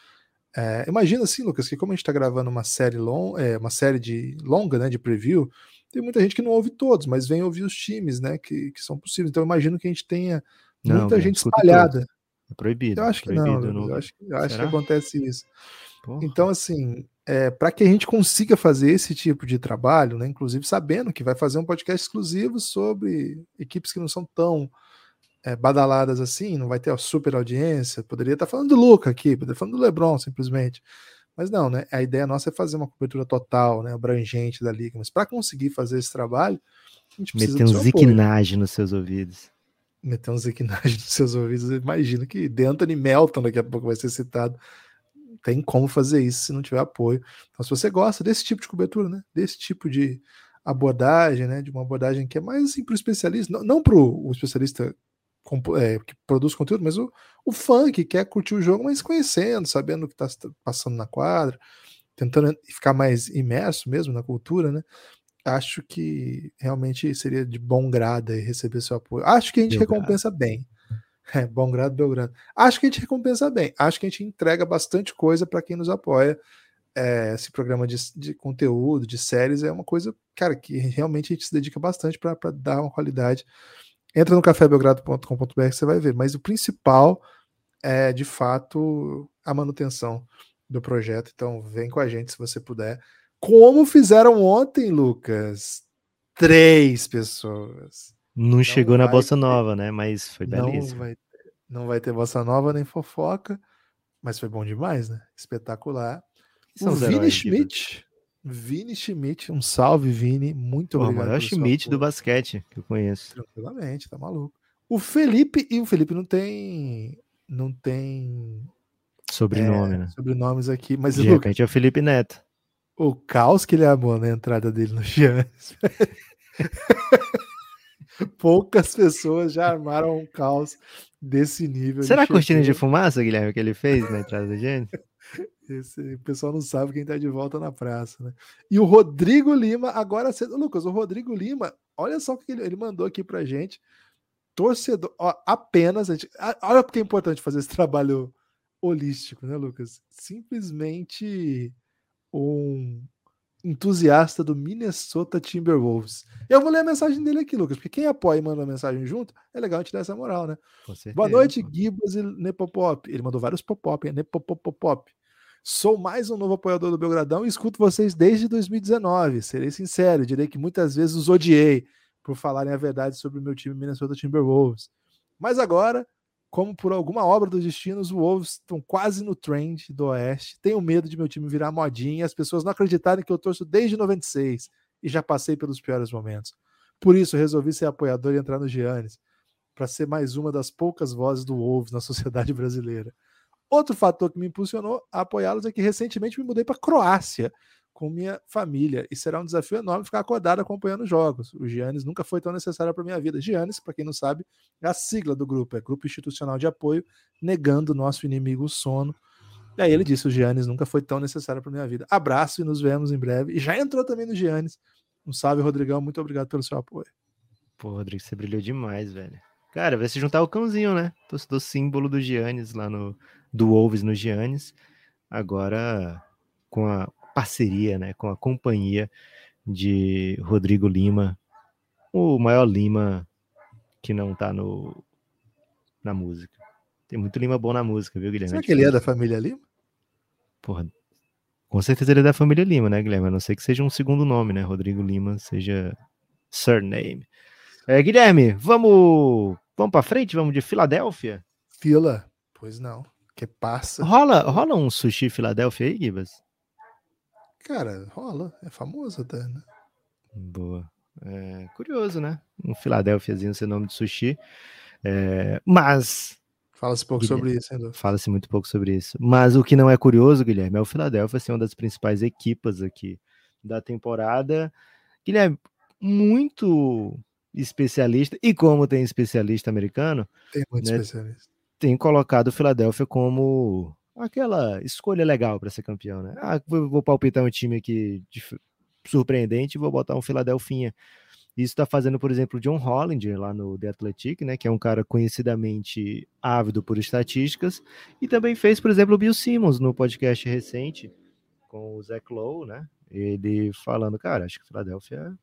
É, imagina assim, Lucas, que como a gente está gravando uma série long, é, uma série de longa, né, de preview, tem muita gente que não ouve todos, mas vem ouvir os times, né, que, que são possíveis. Então imagino que a gente tenha muita não, gente espalhada. É proibido. Eu acho que proibido, não, não. Eu acho, eu acho que acontece isso. Porra. Então, assim, é, para que a gente consiga fazer esse tipo de trabalho, né, inclusive sabendo que vai fazer um podcast exclusivo sobre equipes que não são tão é, badaladas assim, não vai ter a super audiência, poderia estar falando do Luca aqui, poderia estar falando do LeBron simplesmente. Mas não, né? A ideia nossa é fazer uma cobertura total, né, abrangente da liga. Mas para conseguir fazer esse trabalho, a gente precisa Meter um ziquinagem nos seus ouvidos. Meter um ziquinagem *laughs* nos seus ouvidos. Imagina que The Anthony Melton daqui a pouco vai ser citado tem como fazer isso se não tiver apoio. Então, se você gosta desse tipo de cobertura, né, desse tipo de abordagem, né, de uma abordagem que é mais assim para o especialista, não, não para o especialista é, que produz conteúdo, mas o, o fã que quer curtir o jogo, mas conhecendo, sabendo o que está passando na quadra, tentando ficar mais imerso mesmo na cultura, né? acho que realmente seria de bom grado receber seu apoio. Acho que a gente Belgrado. recompensa bem. É, bom grado, Belgrado. Acho que a gente recompensa bem. Acho que a gente entrega bastante coisa para quem nos apoia. É, esse programa de, de, conteúdo, de séries, é uma coisa, cara, que realmente a gente se dedica bastante para dar uma qualidade. Entra no cafébelgrado.com.br você vai ver. Mas o principal é, de fato, a manutenção do projeto. Então, vem com a gente se você puder. Como fizeram ontem, Lucas? Três pessoas. Não, não chegou na Bossa ter, Nova, né? Mas foi belíssimo. Não vai, não vai ter Bossa Nova nem fofoca, mas foi bom demais, né? Espetacular. o Vini Schmidt. Vini Schmidt, um salve, Vini. Muito Pô, obrigado. O maior Schmidt do basquete que eu conheço. Tranquilamente, tá maluco. O Felipe, e o Felipe não tem. Não tem. Sobrenome, é, né? Sobrenomes aqui, mas. De repente é o Felipe Neto. O caos que ele amou na entrada dele no Giannis. *laughs* Poucas pessoas já armaram um caos desse nível. Será a cortina de fumaça, Guilherme, que ele fez na entrada do Giannis? *laughs* Esse, o pessoal não sabe quem está de volta na praça, né? E o Rodrigo Lima, agora cedo. Lucas, o Rodrigo Lima, olha só o que ele, ele mandou aqui pra gente. Torcedor, ó, apenas. Gente, olha porque é importante fazer esse trabalho holístico, né, Lucas? Simplesmente um entusiasta do Minnesota Timberwolves. Eu vou ler a mensagem dele aqui, Lucas, porque quem apoia e manda uma mensagem junto, é legal a gente dar essa moral, né? Boa noite, Gibas e Nepopop. Ele mandou vários pop-pop, é Nepopopop. Sou mais um novo apoiador do Belgradão e escuto vocês desde 2019. Serei sincero, direi que muitas vezes os odiei por falarem a verdade sobre o meu time Minnesota Timberwolves. Mas agora como por alguma obra dos destinos, os Wolves estão quase no trend do Oeste. Tenho medo de meu time virar modinha e as pessoas não acreditarem que eu torço desde 96 e já passei pelos piores momentos. Por isso, resolvi ser apoiador e entrar no Giannis, para ser mais uma das poucas vozes do Wolves na *laughs* sociedade brasileira. Outro fator que me impulsionou a apoiá-los é que recentemente me mudei para Croácia com minha família e será um desafio enorme ficar acordado acompanhando jogos. O Giannis nunca foi tão necessário para minha vida. Giannis, para quem não sabe, é a sigla do grupo, é Grupo Institucional de Apoio, negando o nosso inimigo o sono. E aí ele disse: o Giannis nunca foi tão necessário para minha vida. Abraço e nos vemos em breve. E já entrou também no Giannis. Um salve, Rodrigão. Muito obrigado pelo seu apoio. Pô, Rodrigo, você brilhou demais, velho. Cara, vai se juntar o cãozinho, né? Do símbolo do Giannis lá no. Do Wolves no Giannis. Agora com a, parceria, né, com a companhia de Rodrigo Lima, o maior Lima que não tá no na música. Tem muito Lima bom na música, viu, Guilherme? Será que ele é da família Lima? Porra, com certeza ele é da família Lima, né, Guilherme? A não ser que seja um segundo nome, né? Rodrigo Lima seja surname. É, Guilherme, vamos vamos para frente, vamos de Filadélfia? Fila, pois não. Que passa. Rola, rola um sushi Filadélfia aí, Gibas? Cara, rola. É famoso até, né? Boa. É, curioso, né? Um Filadélfiazinho ser nome de sushi. É, mas. Fala-se pouco Guilherme, sobre isso, ainda. Fala-se muito pouco sobre isso. Mas o que não é curioso, Guilherme, é o Filadélfia ser uma das principais equipas aqui da temporada. Guilherme, muito especialista, e como tem especialista americano. Tem muito né, especialista. Tem colocado o Filadélfia como aquela escolha legal para ser campeão, né? Ah, vou, vou palpitar um time aqui de, surpreendente e vou botar um Filadelfinha. Isso está fazendo, por exemplo, o John Hollinger lá no The Athletic, né, que é um cara conhecidamente ávido por estatísticas, e também fez, por exemplo, o Bill Simmons no podcast recente com o Zach Lowe, né? Ele falando, cara, acho que o Philadelphia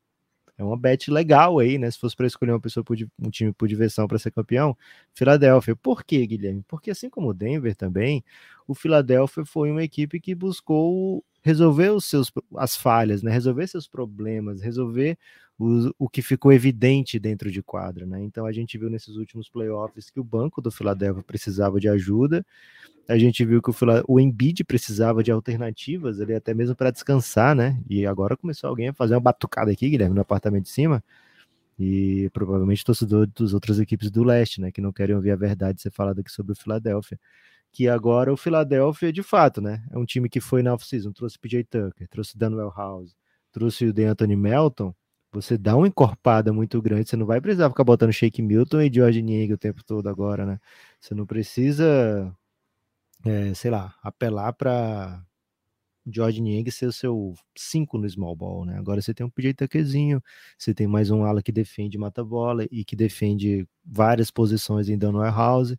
é uma bet legal aí, né? Se fosse para escolher uma pessoa por, um time por diversão para ser campeão, Filadélfia. Por quê, Guilherme? Porque assim como o Denver também, o Filadélfia foi uma equipe que buscou resolver os seus as falhas, né? Resolver seus problemas, resolver o, o que ficou evidente dentro de quadra, né? Então a gente viu nesses últimos playoffs que o banco do Filadélfia precisava de ajuda. A gente viu que o, o Embiid precisava de alternativas ali, até mesmo para descansar, né? E agora começou alguém a fazer uma batucada aqui, Guilherme, no apartamento de cima. E provavelmente torcedor das outras equipes do leste, né? Que não querem ouvir a verdade ser falada aqui sobre o Filadélfia. Que agora o Filadélfia, de fato, né? É um time que foi na off-season, trouxe PJ Tucker, trouxe Daniel House, trouxe o DeAnthony Melton. Você dá uma encorpada muito grande, você não vai precisar ficar botando Shake Milton e George Niang o tempo todo agora, né? Você não precisa é, sei lá, apelar para George Niang ser o seu 5 no small ball, né? Agora você tem um PJ Tuckerzinho, você tem mais um ala que defende mata-bola e que defende várias posições em Dan Warehouse.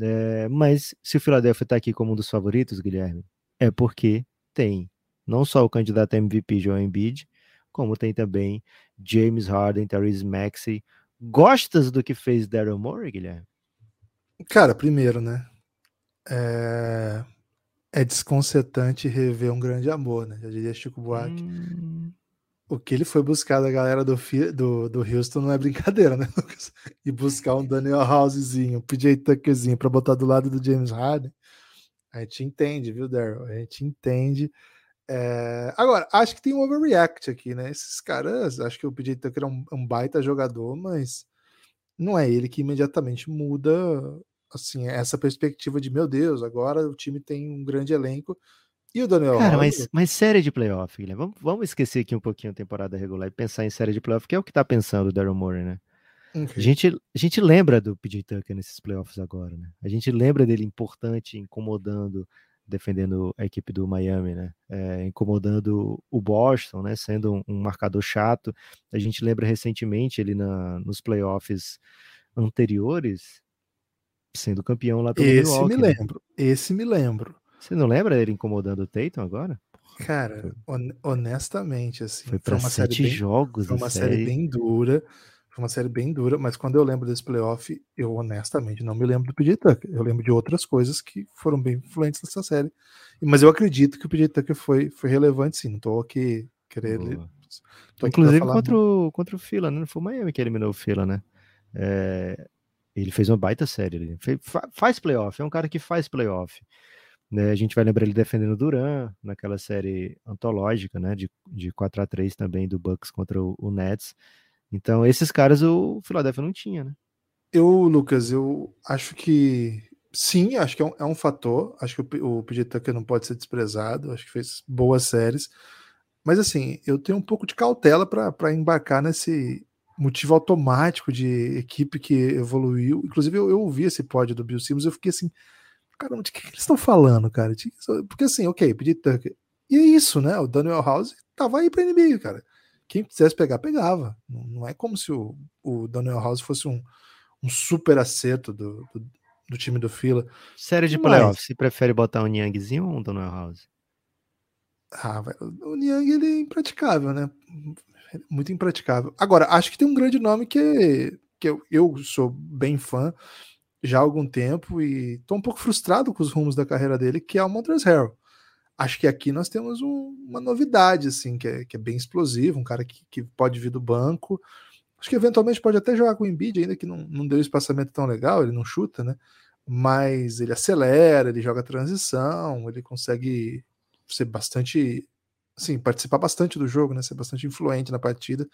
É, mas se o Philadelphia está aqui como um dos favoritos, Guilherme, é porque tem não só o candidato MVP Joel Embiid, como tem também James Harden, Therese Maxey. Gostas do que fez Daryl Morey, Guilherme? Cara, primeiro, né? É, é desconcertante rever um grande amor, né? Já diria Chico Buarque. Hum... O que ele foi buscar da galera do, do, do Houston não é brincadeira, né, Lucas? E buscar um Daniel Housezinho, um PJ Tuckerzinho para botar do lado do James Harden. A gente entende, viu, Daryl? A gente entende. É... Agora, acho que tem um overreact aqui, né? Esses caras, acho que o PJ Tucker é um, um baita jogador, mas não é ele que imediatamente muda assim, essa perspectiva de meu Deus, agora o time tem um grande elenco. E o Daniel Cara, mas, mas série de playoff, Guilherme. Vamos, vamos esquecer aqui um pouquinho a temporada regular e pensar em série de playoff, que é o que tá pensando o Daryl Morey, né? Okay. A, gente, a gente lembra do PJ Tucker nesses playoffs agora, né? A gente lembra dele importante, incomodando, defendendo a equipe do Miami, né? É, incomodando o Boston, né? Sendo um, um, marcador chato. A gente lembra recentemente ele na, nos playoffs anteriores, sendo campeão lá pelo Esse Milwaukee, me né? lembro. Né? Esse me lembro. Você não lembra ele incomodando o Tatum agora? Cara, honestamente, assim, foi, foi uma série bem, jogos. Foi uma série. série bem dura. Foi uma série bem dura, mas quando eu lembro desse playoff, eu honestamente não me lembro do PJ Tucker. Eu lembro de outras coisas que foram bem influentes nessa série. Mas eu acredito que o PJ Tucker foi, foi relevante, sim. Não tô aqui querendo. Inclusive contra o, contra o Fila, né? Não foi o Miami que eliminou o Fila, né? É, ele fez uma baita série. Ele fez, faz playoff, é um cara que faz playoff. Né? A gente vai lembrar ele defendendo o Duran naquela série antológica, né? De, de 4 a 3 também do Bucks contra o, o Nets. Então, esses caras o Philadelphia não tinha, né? Eu, Lucas, eu acho que sim, acho que é um, é um fator. Acho que o, o PJ Tucker não pode ser desprezado. Acho que fez boas séries. Mas assim, eu tenho um pouco de cautela para embarcar nesse, motivo automático de equipe que evoluiu. Inclusive, eu, eu ouvi esse pódio do Bill Simmons eu fiquei assim, caramba, de que, que eles estão falando, cara? Porque assim, ok, pedi Tucker. E é isso, né? O Daniel House tava aí pra NBA, cara. Quem quisesse pegar, pegava. Não, é como se o, o Daniel House fosse um, um super acerto do, do, do time do Fila. Série de playoffs, você prefere botar um Niangzinho ou um Daniel House? Ah, o Niang ele é impraticável, né? Muito impraticável. Agora, acho que tem um grande nome que, que eu, eu sou bem fã já há algum tempo e estou um pouco frustrado com os rumos da carreira dele, que é o Montrezl Harrell. Acho que aqui nós temos um, uma novidade, assim, que é, que é bem explosivo, um cara que, que pode vir do banco. Acho que eventualmente pode até jogar com o Embiid, ainda que não, não deu espaçamento tão legal, ele não chuta, né? Mas ele acelera, ele joga transição, ele consegue ser bastante assim, participar bastante do jogo, né? Ser bastante influente na partida.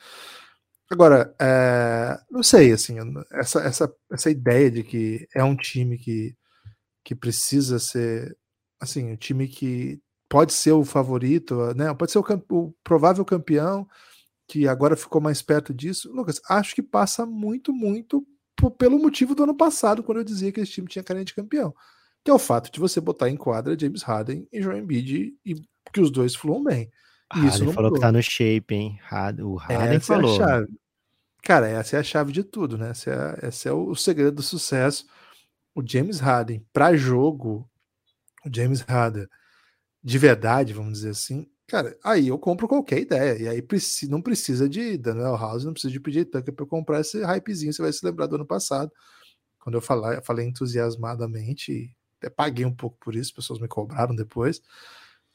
Agora, é, não sei, assim, essa, essa, essa ideia de que é um time que, que precisa ser, assim, um time que pode ser o favorito, né? Pode ser o, o provável campeão, que agora ficou mais perto disso. Lucas, acho que passa muito, muito pelo motivo do ano passado, quando eu dizia que esse time tinha carinha de campeão. Que é o fato de você botar em quadra James Harden e Joel Embiid e que os dois fluam bem. Isso Harden falou que tá no shape, hein? O Harden essa falou. É a chave. Cara, essa é a chave de tudo, né? Esse é, esse é o, segredo do sucesso. O James Harden, para jogo, o James Harden de verdade, vamos dizer assim, cara, aí eu compro qualquer ideia. E aí não precisa de Daniel House, não precisa de pedir Tucker para comprar esse hypezinho. Você vai se lembrar do ano passado, quando eu falei, eu falei entusiasmadamente, até paguei um pouco por isso, pessoas me cobraram depois,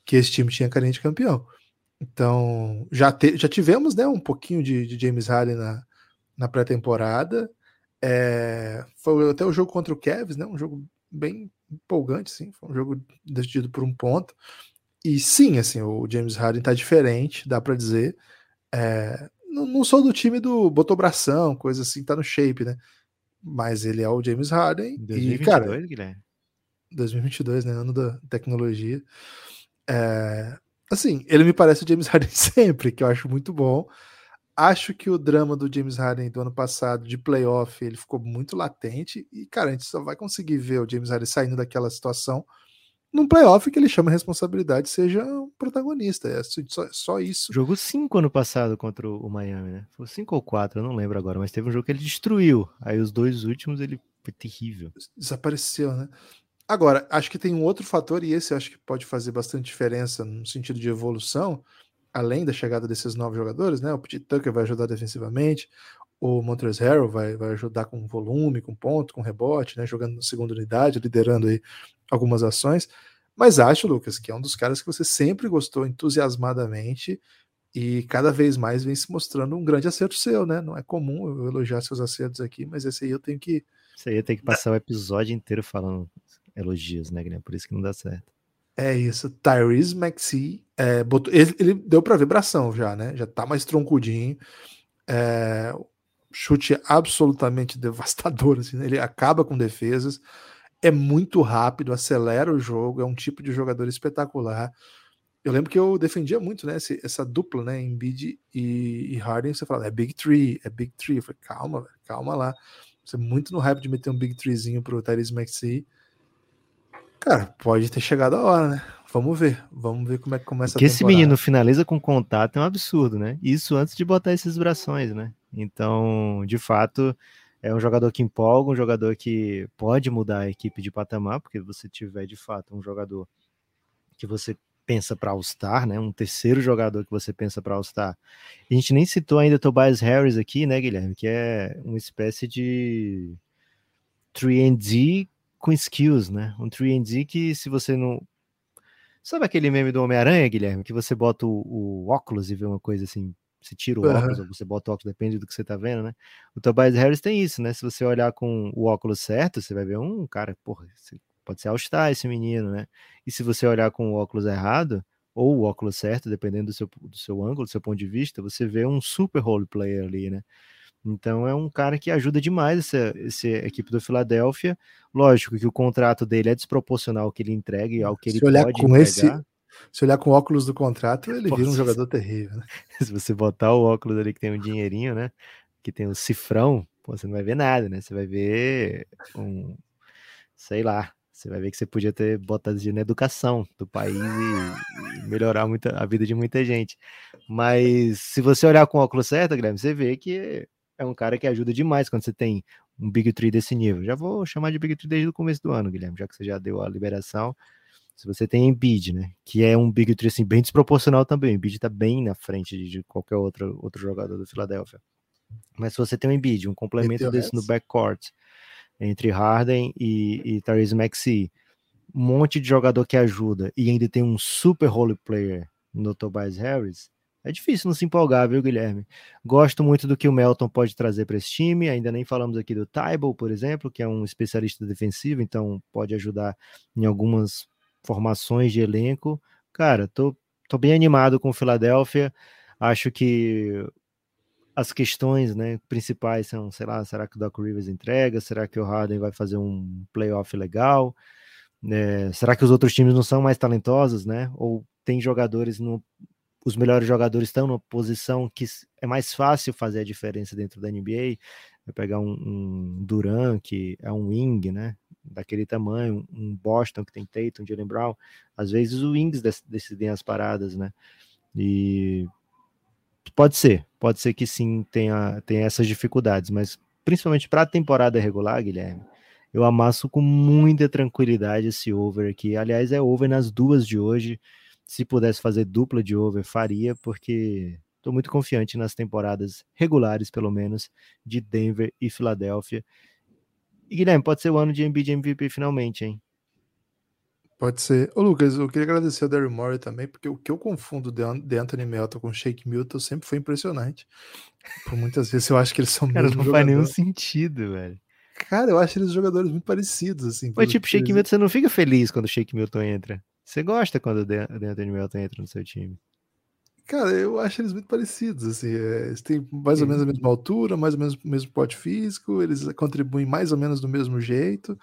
que esse time tinha carente de campeão. Então, já, te, já tivemos né, um pouquinho de, de James Harden na, na pré-temporada. É, foi até o jogo contra o Cavs, né, um jogo bem empolgante, sim, foi um jogo decidido por um ponto. E sim, assim, o James Harden tá diferente, dá para dizer. É, não, não, sou do time do botou bração, coisa assim, tá no shape, né? Mas ele é o James Harden. 2022, e, cara, Guilherme? 2022, né? Ano da tecnologia. É, assim, ele me parece o James *laughs* Harden sempre, que eu acho muito bom. Acho que o drama do James Harden do ano passado, de playoff, ele ficou muito latente. E, cara, a gente só vai conseguir ver o James Harden saindo daquela situação num playoff que ele chama a responsabilidade seja um protagonista. É só, só isso. Jogo 5 ano passado contra o Miami, né? Foi 5 ou 4, eu não lembro agora, mas teve um jogo que ele destruiu. Aí os dois últimos ele foi terrível. Desapareceu, né? Agora, acho que tem um outro fator, e esse acho que pode fazer bastante diferença no sentido de evolução, além da chegada desses novos jogadores, né? O Petit Tucker vai ajudar defensivamente, o Montrezl Harrell vai, vai ajudar com volume, com ponto, com rebote, né? Jogando na segunda unidade, liderando aí algumas ações. Mas acho, Lucas, que é um dos caras que você sempre gostou entusiasmadamente e cada vez mais vem se mostrando um grande acerto seu, né? Não é comum eu elogiar seus acertos aqui, mas esse aí eu tenho que. Isso aí eu tenho que passar o episódio inteiro falando elogios, né, Guilherme? Por isso que não dá certo. É isso. Tyrese Maxey é, botou, ele, ele, deu para vibração já, né? Já tá mais troncudinho. É, chute absolutamente *laughs* devastador, assim, né? ele acaba com defesas é muito rápido, acelera o jogo, é um tipo de jogador espetacular. Eu lembro que eu defendia muito, né, essa dupla, né, Embiid e, e Harden, você fala, é Big Tree, é Big Tree. Eu falei, calma, calma lá. Você é muito no hype de meter um Big Treezinho pro Tyrese Maxey. Cara, pode ter chegado a hora, né? Vamos ver, vamos ver como é que começa Porque a temporada. esse menino finaliza com contato é um absurdo, né? Isso antes de botar esses brações, né? Então, de fato, é um jogador que empolga, um jogador que pode mudar a equipe de patamar, porque você tiver de fato um jogador que você pensa para All-Star, né? Um terceiro jogador que você pensa para All-Star. A gente nem citou ainda Tobias Harris aqui, né, Guilherme? Que é uma espécie de 3D com skills, né? Um 3D que se você não. Sabe aquele meme do Homem-Aranha, Guilherme? Que você bota o, o óculos e vê uma coisa assim você tira o uhum. óculos ou você bota o óculos, depende do que você tá vendo, né? O Tobias Harris tem isso, né? Se você olhar com o óculos certo, você vai ver um cara, porra, pode ser All-Star esse menino, né? E se você olhar com o óculos errado, ou o óculos certo, dependendo do seu, do seu ângulo, do seu ponto de vista, você vê um super role player ali, né? Então é um cara que ajuda demais essa, essa equipe do Philadelphia. Lógico que o contrato dele é desproporcional ao que ele entrega e ao que ele Se olhar pode com entregar. esse se olhar com óculos do contrato, ele vira um jogador terrível. Né? *laughs* Se você botar o óculos ali que tem um dinheirinho, né? Que tem o um cifrão, pô, você não vai ver nada, né? Você vai ver um. Sei lá. Você vai ver que você podia ter botado na educação do país e, e melhorar muita, a vida de muita gente. Mas se você olhar com o óculos certo, Guilherme, você vê que é um cara que ajuda demais quando você tem um Big Tree desse nível. Já vou chamar de Big Tree desde o começo do ano, Guilherme, já que você já deu a liberação. Se você tem Embiid, né, que é um Big Three assim, bem desproporcional também, o Embiid tá bem na frente de, qualquer outro, outro jogador do Philadelphia. Mas se você tem um Embiid, um complemento desse no backcourt, entre Harden e, e Therese Maxey, um monte de jogador que ajuda e ainda tem um super role player no Tobias Harris, é difícil não se empolgar, viu, Guilherme? Gosto muito do que o Melton pode trazer para esse time. Ainda nem falamos aqui do Tybal, por exemplo, que é um especialista defensivo, então pode ajudar em algumas formações de elenco. Cara, tô, tô bem animado com o Philadelphia. Acho que as questões né, principais são, sei lá, será que o Doc Rivers entrega? Será que o Harden vai fazer um playoff legal? É, será que os outros times não são mais talentosos, né? Ou tem jogadores no. Os melhores jogadores estão numa posição que é mais fácil fazer a diferença dentro da NBA. Vai pegar um, um Duran, que é um wing, né? daquele tamanho, um Boston que tem Tatum, Jalen Brown, às vezes o Wings decidem as paradas, né? E pode ser, pode ser que sim tenha, tenha essas dificuldades, mas principalmente para a temporada regular, Guilherme, eu amasso com muita tranquilidade esse over aqui. Aliás, é over nas duas de hoje. Se pudesse fazer dupla de over, faria, porque estou muito confiante nas temporadas regulares, pelo menos, de Denver e Filadélfia. E Guilherme, pode ser o ano de Embiid MVP finalmente, hein? Pode ser. Ô, Lucas, eu queria agradecer ao Daryl Morey também, porque o que eu confundo de Anthony Melton com Shake Milton sempre foi impressionante. Por muitas vezes eu acho que eles são Cara, não faz nenhum sentido, velho. Cara, eu acho eles jogadores muito parecidos, assim. Mas, tipo, Shake Milton, você não fica feliz quando o Shake Milton entra. Você gosta quando o Anthony Melton entra no seu time. Cara, eu acho eles muito parecidos, assim, é, eles têm mais ou menos a mesma altura, mais ou menos o mesmo porte físico, eles contribuem mais ou menos do mesmo jeito.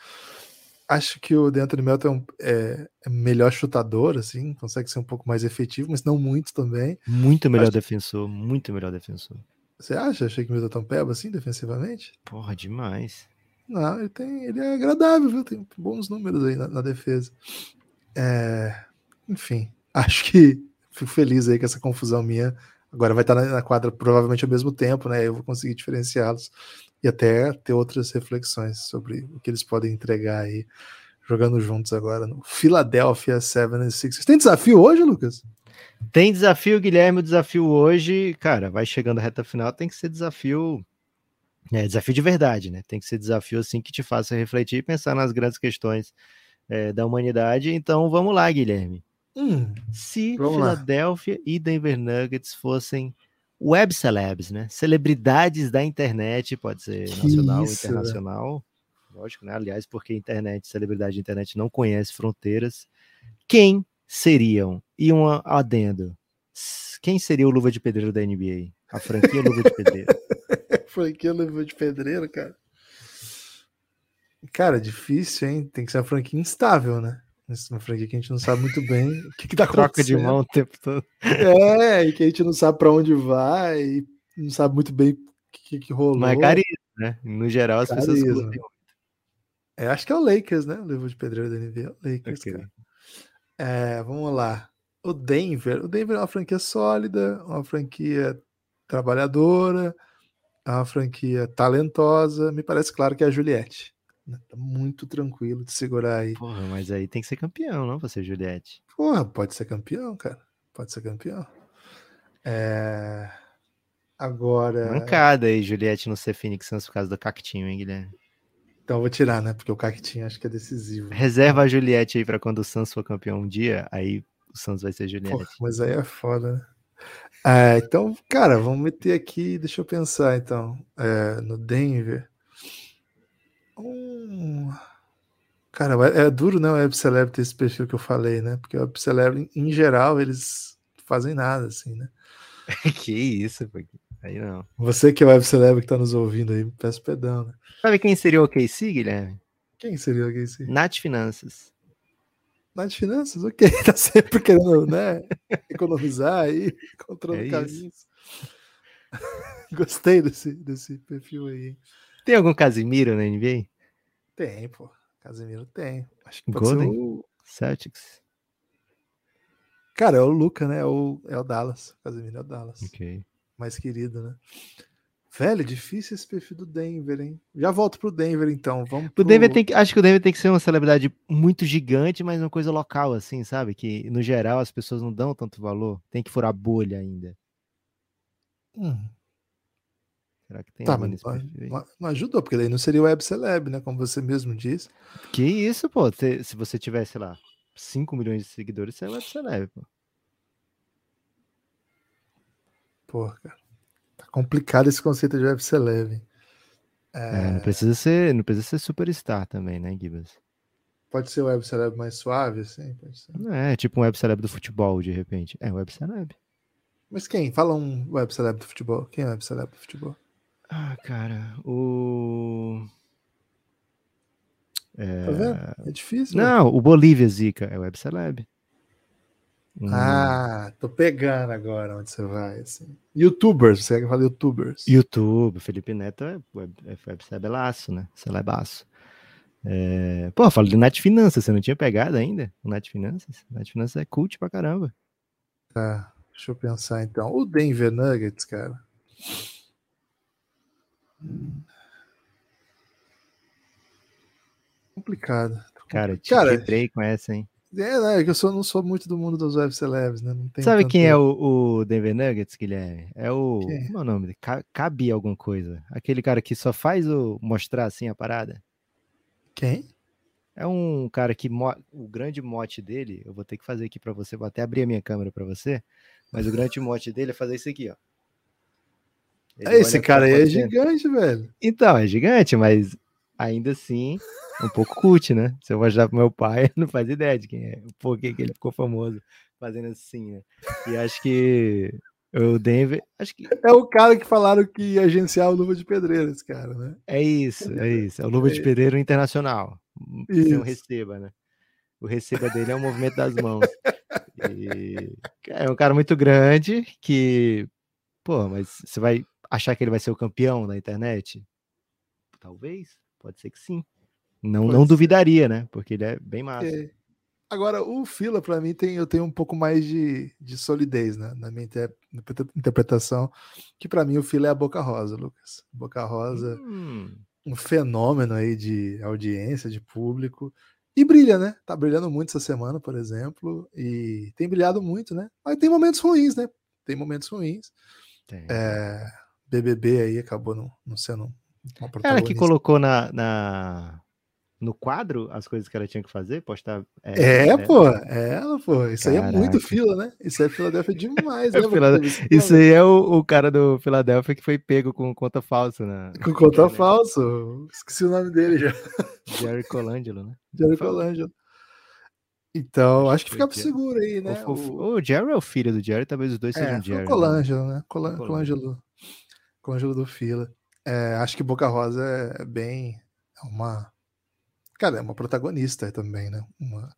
Acho que o DeAnthony Melton é, é, melhor chutador, assim, consegue ser um pouco mais efetivo, mas não muito também. Muito melhor acho... defensor, muito melhor defensor. Você acha? Achei que o Milton tão peba assim, defensivamente? Porra, demais. Não, ele, tem, ele é agradável, viu? Tem bons números aí na, na defesa. É, enfim, *laughs* acho que fico feliz aí com essa confusão minha. Agora vai estar na, quadra provavelmente ao mesmo tempo, né? Eu vou conseguir diferenciá-los e até ter outras reflexões sobre o que eles podem entregar aí jogando juntos agora no Philadelphia 76ers. Tem desafio hoje, Lucas? Tem desafio, Guilherme. O desafio hoje, cara, vai chegando a reta final, tem que ser desafio. É, desafio de verdade, né? Tem que ser desafio assim que te faça refletir e pensar nas grandes questões é, da humanidade. Então vamos lá, Guilherme. Hum, Se. Philadelphia e Denver Nuggets fossem web celebs, né? Celebridades da internet, pode ser Que nacional isso, internacional. Lógico, né? Aliás, porque a internet, celebridade de internet não conhece fronteiras. Quem seriam? E um adendo. Quem seria o Luva de Pedreiro da NBA? A franquia Luva de Pedreiro. *laughs* franquia levou de pedreiro, cara. Cara, difícil, hein? Tem que ser uma franquia instável, né? Uma franquia que a gente não sabe muito bem o que, que tá Troca de mão o tempo todo. É, e que a gente não sabe pra onde vai, e não sabe muito bem o que, que rolou. Mas é carisma, né? No geral, as pessoas Carisma. curtem. É, acho que é o Lakers, né? O livro de pedreiro da NBA. é o Lakers, Ok. cara. É, vamos lá. O Denver. O Denver é uma franquia sólida, uma franquia trabalhadora, é uma franquia talentosa. Me parece claro que é a Juliette. Tá muito tranquilo de segurar aí. Porra, mas aí tem que ser campeão, não? Você, Juliette. Porra, pode ser campeão, cara. Pode ser campeão. É... Agora. Mancada aí, Juliette, não ser Phoenix Suns por causa do cactinho, hein, Guilherme? Então eu vou tirar, né? Porque o Cactinho acho que é decisivo. Reserva a Juliette aí pra quando o Suns for campeão um dia, aí o Suns vai ser Juliette. Porra, mas aí é foda, né? É, então, cara, vamos meter aqui, deixa eu pensar então. É, no Denver. Cara, é duro, né? O Web Celeb ter esse perfil que eu falei, né? Porque o Web Celeb, em geral, eles fazem nada, assim, né? *laughs* que isso, aí não. Você que é Web Celeb que tá nos ouvindo aí, peço perdão, né? Sabe quem seria o OKC, Guilherme? Quem seria alguém assim? Nath Finanças. Nas finanças, ok, *laughs* tá sempre querendo, né? Economizar aí, *laughs* encontrando É caminhos. Gostei desse, desse perfil aí. Tem algum Casimiro na NBA? Tem, pô. Casemiro tem. Acho que pode Golden? o... Celtics? Cara, é o Luca, né? É o, é o Dallas. Casemiro é o Dallas. Ok. Mais querido, né? Velho, difícil esse perfil do Denver, hein? Já volto pro Denver, então. Vamos O pro... Denver tem que, acho que o Denver tem que ser uma celebridade muito gigante, mas uma coisa local, assim, sabe? Que no geral as pessoas não dão tanto valor. Tem que furar bolha ainda. Hum, Será que tem tá, mas, mas- mas ajudou, porque daí não seria o Web Celeb, né? Como você mesmo disse. Que isso, pô? Se, se você tivesse, lá, 5 milhões de seguidores, você é web celeb, pô. Porra, cara. Tá complicado esse conceito de Web Celeb. hein? É, não precisa ser, não precisa ser superstar também, né, Gibas? Pode ser o Web Celeb mais suave, assim? Pode ser. Não é tipo um web celeb do futebol, de repente. É web celeb. Mas quem? Fala um Web Celeb do futebol. Quem é Web Celeb do futebol? Ah, cara, o. É... Tá vendo? É difícil. velho. Não, o Bolívia Zica é web celeb. Hum, Ah, tô pegando agora onde você vai. Assim. Youtubers, você quer fale Youtubers? YouTube, Felipe Neto é web, é web celebelaço, né? Celebaço. É... Pô, fala de Net Finanças, você não tinha pegado ainda? O Net Finanças? Net Finanças é cult pra caramba. Tá, deixa eu pensar então. O Denver Nuggets, cara. Complicado. Cara, te Cara, quebrei com essa, hein? É, né, é que eu sou, não sou muito do mundo dos web celebs, né? Sabe quem é tanto- o, o Denver Nuggets, Guilherme? É o. Quem? Como é o nome? Cabe alguma coisa. Aquele cara que só faz o mostrar assim a parada. Quem? É um cara que mo- o grande mote dele, eu vou ter que fazer aqui pra você, vou até abrir a minha câmera pra você, mas o grande mote dele é fazer isso aqui, ó. Ele É, Esse cara aí é gigante, velho. Então, é gigante, mas ainda assim, um pouco cult, né? Se eu mostrar pro meu pai, *laughs* não faz ideia de quem é, por que que ele ficou famoso fazendo assim, né? E acho que o Denver, acho que É o cara que falaram que ia agenciar o Luva de Pedreiro, esse cara, né? é isso, é isso. É o Luva de Pedreiro Internacional. Sem o Isso. receba, né? O receba dele é o movimento das mãos. E é um cara muito grande que, pô, mas você vai achar que ele vai ser o campeão da internet? Talvez, pode ser que sim. Não, Pode não ser. duvidaria, né? Porque ele é bem massa. É. Agora, o Fila, para mim, tem, eu tenho um pouco mais de, de solidez né, na minha inter, interpretação, que para mim o Fila é a Boca Rosa, Lucas. Boca Rosa, hum. um fenômeno aí de audiência, de público. E brilha, né? Tá brilhando muito essa semana, por exemplo, e tem brilhado muito, né? Mas tem momentos ruins, né? Tem momentos ruins. Tem. É, BBB aí acabou não, não sendo uma. Ela que colocou na, na no quadro as coisas que ela tinha que fazer, postar. É, é, é pô, é ela, pô. Isso Caraca. aí é muito fila, né? Isso é Filadélfia demais, *laughs* né? Isso aí é o, o, cara do Filadélfia que foi pego com conta falsa, né? Com conta falsa. Esqueci o nome dele já. Jerry Colangelo, né? *laughs* Jerry Colangelo. Então, acho que fica seguro aí, né? O, o, o, Jerry é o filho do Jerry, talvez os dois é, sejam Jerry. O Colangelo, né? né? Colangelo. Colangelo do Fila. É, acho que Boca Rosa é bem. É uma Cara, é uma protagonista também, né? Uma,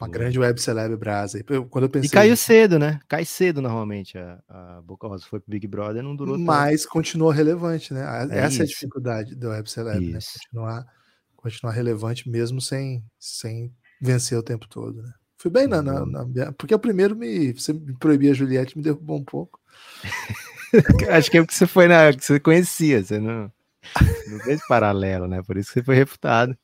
uma grande web celeb brasa. Eu, quando eu pensei... E caiu cedo, né? Cai cedo normalmente. A, a Boca Rosa foi pro Big Brother, não durou Mas tanto. continuou relevante, né? É Essa isso. é a dificuldade do web celeb, né? Continuar, continuar relevante mesmo sem, sem vencer o tempo todo, né? Fui bem na, na, na, Porque o primeiro me, você me proibia a Juliette, me derrubou um pouco. *laughs* *laughs* Acho que é porque você foi na. que você conhecia, você não. Não fez paralelo, né? Por isso que você foi refutado.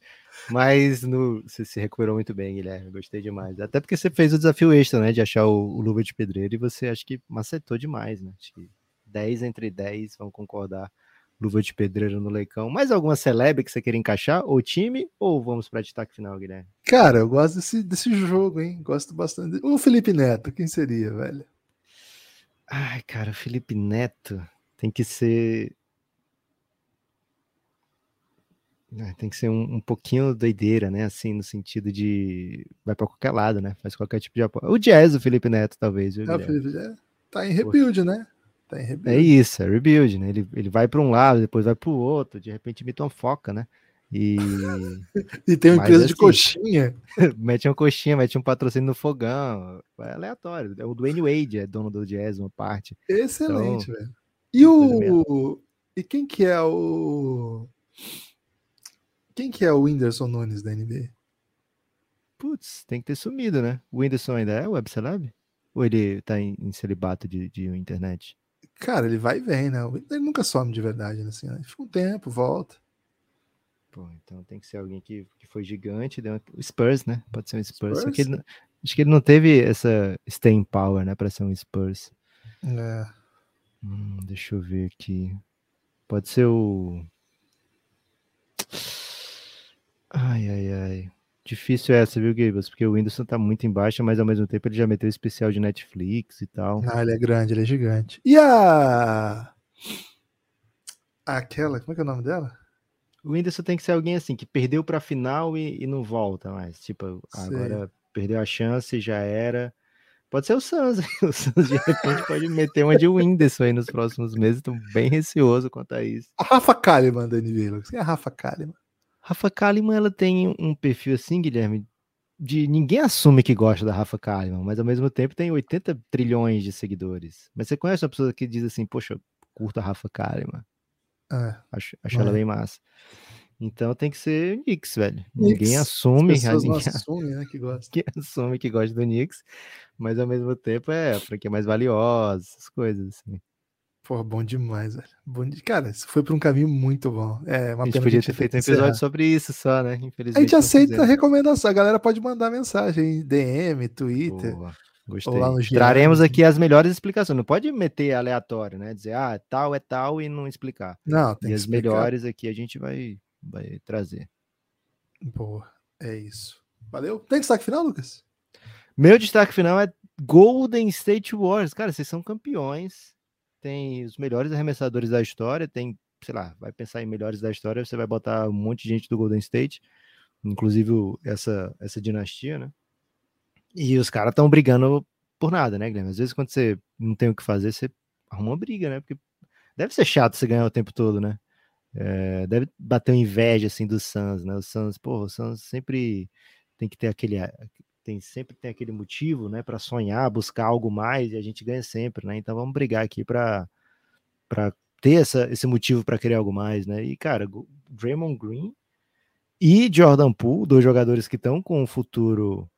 Mas no, você se recuperou muito bem, Guilherme. Gostei demais. Até porque você fez o desafio extra, né? De achar o, o Luva de Pedreiro e você acho que macetou demais, né? Acho que 10 entre 10 vão concordar. Luva de Pedreiro no Leicão. Mais alguma celebre que você queira encaixar? Ou time? Ou vamos para destaque final, Guilherme? Cara, eu gosto desse, desse jogo, hein? Gosto bastante. O Felipe Neto, quem seria, velho? Ai, cara, o Felipe Neto tem que ser É, tem que ser um, um, pouquinho doideira, né? Assim, no sentido de. Vai para qualquer lado, né? Faz qualquer tipo de apoio. O jazz, o Felipe Neto, talvez. É, o Felipe é, tá em rebuild, Poxa. né? Tá em rebuild. É isso, é rebuild, né? Ele, ele vai para um lado, depois vai para o outro, de repente imita uma foca, né? E, *laughs* e tem uma empresa assim, de coxinha. *laughs* mete uma coxinha, mete um patrocínio no fogão. É aleatório. É o Dwayne Wade é dono do jazz, uma parte. Excelente, então, velho. E o. E quem que é o. Quem que é o Whindersson Nunes da NBA? Putz, tem que ter sumido, né? O Whindersson ainda é web celeb? Ou ele tá em, em celibato de, de, internet? Cara, ele vai e vem, né? Ele nunca some de verdade, né? Assim, né? Fica um tempo, volta. Pô, então tem que ser alguém que, que foi gigante. Deu... O Spurs, né? Pode ser um Spurs. Spurs? Ele, acho que ele não teve essa staying power, né? Pra ser um Spurs. É. Hum, deixa eu ver aqui. Pode ser o. Ai, ai, ai. Difícil essa, viu, Gables? Porque o Whindersson tá muito embaixo, mas ao mesmo tempo ele já meteu especial de Netflix e tal. Ah, ele é grande, ele é gigante. E a. Aquela, como é que é o nome dela? O Whindersson tem que ser alguém assim, que perdeu pra final e, e não volta mais. Tipo, agora perdeu a chance, já era. Pode ser o Suns. *laughs* O Suns de repente pode meter uma de Whindersson aí nos próximos meses. Tô bem receoso quanto a isso. A Rafa Kalimann da NBA, Quem é a Rafa Kalimann? Rafa Kalimann, ela tem um perfil assim, Guilherme, de ninguém assume que gosta da Rafa Kalimann, mas ao mesmo tempo tem 80 trilhões de seguidores. Mas você conhece uma pessoa que diz assim, poxa, curta a Rafa Kalimann. É, acho acho é. ela bem massa. Então tem que ser Knicks, velho. Knicks. Ninguém assume. Ninguém *laughs* assume, né, que gosta. Que assume que gosta do Knicks, mas ao mesmo tempo é a franquia mais valiosa, essas coisas assim. Pô, bom demais, velho. Bom de... Cara, isso foi para um caminho muito bom. É uma a gente podia ter feito um episódio sobre isso só, né? Infelizmente. A gente aceita a recomendação. A galera pode mandar mensagem, DM, Twitter. Boa. Gostei. Traremos aqui as melhores explicações. Não pode meter aleatório, né? Dizer, ah, tal é tal e não explicar. Não, tem e as explicar. melhores aqui a gente vai, vai trazer. Boa, é isso. Valeu. Tem destaque final, Lucas? Meu destaque final é Golden State Warriors. Cara, vocês são campeões tem os melhores arremessadores da história, tem, sei lá, vai pensar em melhores da história, você vai botar um monte de gente do Golden State, inclusive essa, essa dinastia, né? E os caras estão brigando por nada, né, Guilherme? Às vezes quando você não tem o que fazer, você arruma uma briga, né? Porque deve ser chato você ganhar o tempo todo, né? É, deve bater inveja assim do Suns, né? O Suns, porra, o Suns sempre tem que ter aquele tem sempre tem aquele motivo, né, para sonhar, buscar algo mais e a gente ganha sempre, né? Então vamos brigar aqui para para ter essa, esse motivo para querer algo mais, né? E cara, Draymond Green e Jordan Poole, dois jogadores que estão com um futuro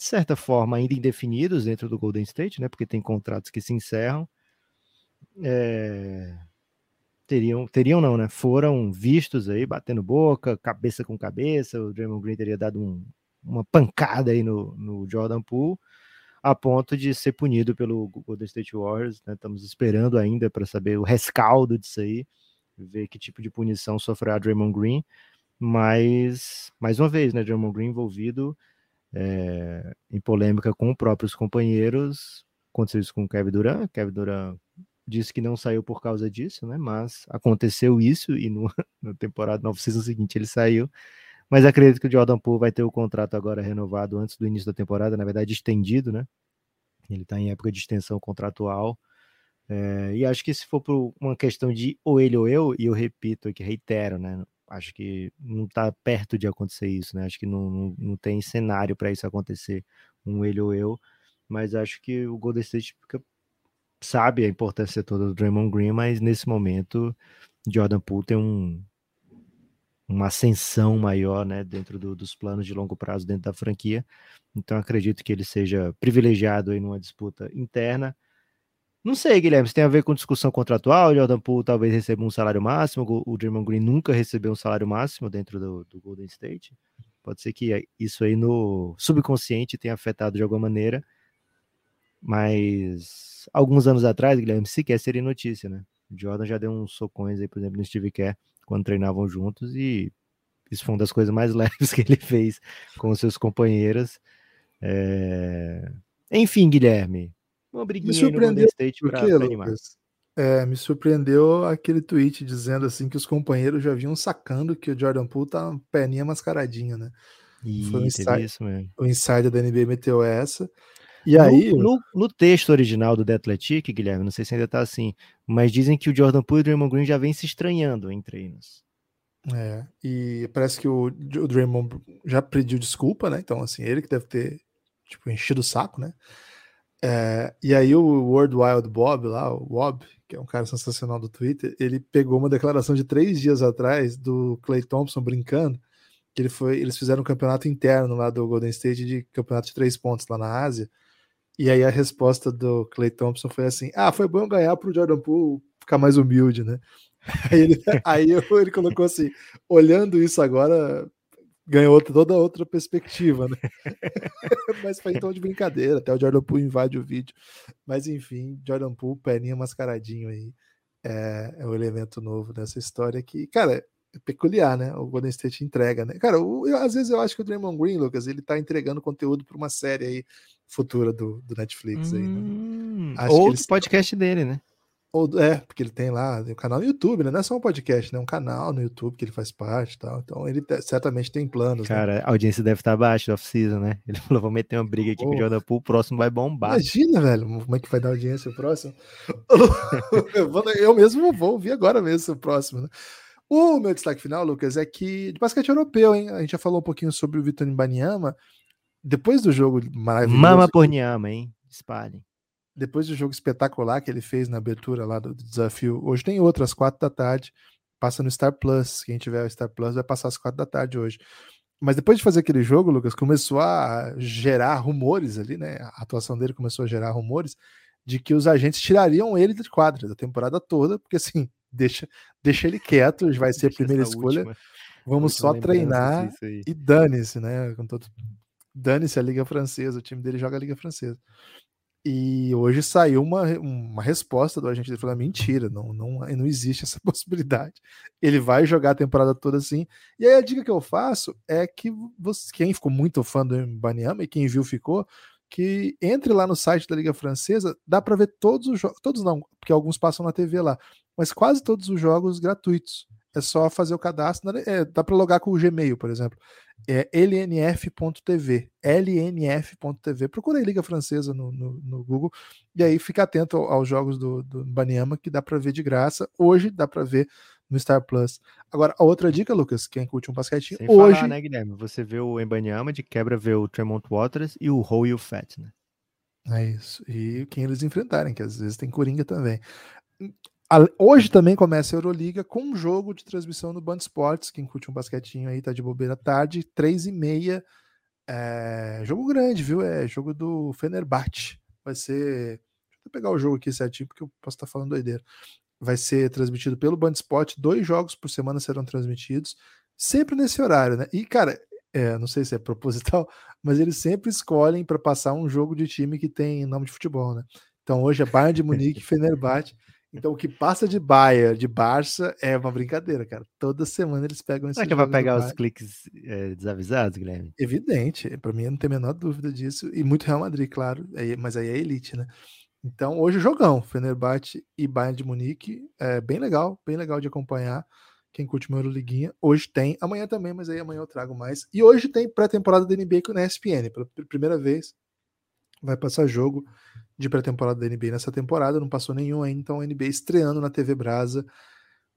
de certa forma, ainda indefinidos dentro do Golden State, né? Porque tem contratos que se encerram. É... Teriam, teriam não, né? Foram vistos aí, batendo boca, cabeça com cabeça. O Draymond Green teria dado um, uma pancada aí no, no Jordan Poole, a ponto de ser punido pelo Golden State Warriors. Né? Estamos esperando ainda para saber o rescaldo disso aí, ver que tipo de punição sofrerá Draymond Green. Mas, mais uma vez, né? Draymond Green envolvido é, em polêmica com próprios companheiros. Aconteceu isso com o Kevin Durant. Kevin Durant disse que não saiu por causa disso, né? Mas aconteceu isso e no, *laughs* na temporada, no season seguinte ele saiu. Mas acredito que o Jordan Poole vai ter o contrato agora renovado antes do início da temporada, na verdade estendido, né? Ele está em época de extensão contratual. É, e acho que se for por uma questão de ou ele ou eu, e eu repito aqui, reitero, né? Acho que não está perto de acontecer isso, né? Acho que não, não, não tem cenário para isso acontecer, um ele ou eu. Mas acho que o Golden State fica, sabe a importância toda do Draymond Green, mas nesse momento Jordan Poole tem um, uma ascensão maior né, dentro do, dos planos de longo prazo dentro da franquia. Então acredito que ele seja privilegiado em numa disputa interna. Não sei, Guilherme, se tem a ver com discussão contratual, o Jordan Poole talvez receba um salário máximo, o Draymond Green nunca recebeu um salário máximo dentro do, do Golden State. Pode ser que isso aí no subconsciente tenha afetado de alguma maneira, mas alguns anos atrás, Guilherme, sequer seria notícia, né? O Jordan já deu uns socões aí, por exemplo, no Steve Kerr, quando treinavam juntos, e isso foi uma das coisas mais *laughs* leves que ele fez com os seus companheiros. É... Enfim, Guilherme, uma briguinha me surpreendeu no State para. É, me surpreendeu aquele tweet dizendo assim que os companheiros já vinham sacando que o Jordan Poole tá perninha mascaradinha, né? Ih, Foi um isso mesmo. O insider da NBA meteu essa. E no, aí. No, no, texto original do The Athletic, Guilherme, não sei se ainda tá assim, mas dizem que o Jordan Poole e o Draymond Green já vem se estranhando em treinos. É, e parece que o, o Draymond já pediu desculpa, né? Então, assim, ele que deve ter, tipo, enchido o saco, né? É, e aí o World Wild Bob lá, o Bob, que é um cara sensacional do Twitter, ele pegou uma declaração de três dias atrás do Clay Thompson brincando, que ele foi, eles fizeram um campeonato interno lá do Golden State de campeonato de três pontos lá na Ásia, e aí a resposta do Clay Thompson foi assim: ah, foi bom ganhar para o Jordan Poole ficar mais humilde, né? *laughs* Aí ele, aí ele colocou assim: olhando isso agora, ganhou toda outra perspectiva, né? *laughs* Mas foi então de brincadeira, até o Jordan Poole invade o vídeo. Mas enfim, Jordan Poole, perninha mascaradinho aí, é, é o elemento novo dessa história que, cara, é peculiar, né? O Golden State entrega, né? Cara, eu, às vezes eu acho que o Draymond Green, Lucas, ele tá entregando conteúdo para uma série aí futura do, do Netflix. Hum, aí, né? Acho ou do podcast dele, né? Ou, é, porque ele tem lá um canal no YouTube, né? Não é só um podcast, né? É um canal no YouTube que ele faz parte e tal. Então ele certamente tem planos. Né? Cara, né? a audiência deve estar baixa off-season, né? *laughs* Ele falou: vou meter uma briga aqui oh. com o Jordan Poole, o próximo vai bombar. Imagina, velho, como é que vai dar audiência o próximo? *laughs* eu mesmo vou ouvir agora mesmo o próximo, né? O meu destaque final, Lucas, é que de basquete europeu, hein? A gente já falou um pouquinho sobre o Vitor Banyama depois do jogo maravilhoso. Mama Porniama, hein? Espalhem. Depois do jogo espetacular que ele fez na abertura lá do desafio, hoje tem outras, quatro da tarde, passa no Star Plus. Quem tiver o Star Plus vai passar às quatro da tarde hoje. Mas depois de fazer aquele jogo, Lucas, começou a gerar rumores ali, né? A atuação dele começou a gerar rumores de que os agentes tirariam ele de quadra da temporada toda, porque assim, *laughs* deixa, deixa ele quieto, vai ser a primeira escolha. Última, Vamos só treinar e dane-se, né? Com todo, dane-se a Liga Francesa, o time dele joga a Liga Francesa. E hoje saiu uma, uma resposta do agente dele falando: mentira, não, não, não existe essa *laughs* possibilidade. Ele vai jogar a temporada toda assim. E aí a dica que eu faço é que você, quem ficou muito fã do Banyama e quem viu ficou, que entre lá no site da Liga Francesa, dá para ver todos os jogos, todos não, porque alguns passam na TV lá, mas quase todos os jogos gratuitos. É só fazer o cadastro, é, dá para logar com o Gmail, por exemplo é lnf.tv, lnf.tv. Procura aí Liga Francesa no, no, no, Google e aí fica atento aos jogos do, do Banyama que dá para ver de graça. Hoje dá para ver no Star Plus. Agora, a outra dica, Lucas, quem curte um basquetinho, Sem hoje... Falar, né, Guilherme? Você vê o Embanyama, de quebra vê o Tremont Waters e o Ho e o Fat, né? É isso. E quem eles enfrentarem, que às vezes tem Coringa também. Hoje também começa a Euroliga com um jogo de transmissão no Band Esportes. Quem curte um basquetinho aí tá de bobeira tarde, três e meia É jogo grande, viu? É jogo do Fenerbahçe. Vai ser. Deixa eu pegar o jogo aqui certinho, porque eu posso estar falando doideira. Vai ser transmitido pelo Band Sport. Dois jogos por semana serão transmitidos, sempre nesse horário, né? E, cara, é, não sei se é proposital, *laughs* mas eles sempre escolhem para passar um jogo de time que tem nome de futebol, né? Então hoje é Bayern de Munique e *laughs* Fenerbahçe. Então o que passa de Bayern, de Barça, é uma brincadeira, cara. Toda semana eles pegam esse Será que vai pegar os cliques é, desavisados, Guilherme? Evidente, para mim não tem a menor dúvida disso. E muito Real Madrid, claro, mas aí é elite, né? Então hoje jogão, Fenerbahçe e Bayern de Munique, é bem legal, bem legal de acompanhar. Quem curte uma Euroliguinha, hoje tem, amanhã também, mas aí amanhã eu trago mais. E hoje tem pré-temporada da NBA na ESPN, pela primeira vez vai passar jogo de pré-temporada da NBA nessa temporada, não passou nenhum ainda, então a NBA estreando na TV Brasa.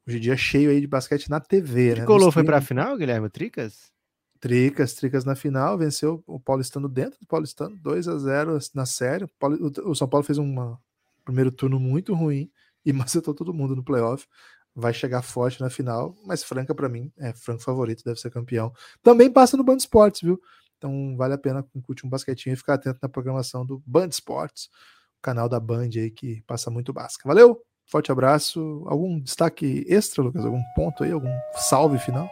Hoje em dia cheio aí de basquete na TV, né? Colou foi para a final, Guilherme Tricas? Tricas, Tricas na final, venceu o Paulistano dentro do Paulistano, 2 a 0 na série. O São Paulo fez um primeiro turno muito ruim e *laughs* macetou todo mundo no playoff. Vai chegar forte na final, mas Franca para mim é franco favorito, deve ser campeão. Também passa no Band Esportes, viu? Então vale a pena curtir um basquetinho e ficar atento na programação do Band Sports, o canal da Band aí que passa muito basca. Valeu, forte abraço. Algum destaque extra, Lucas? Algum ponto aí? Algum salve final?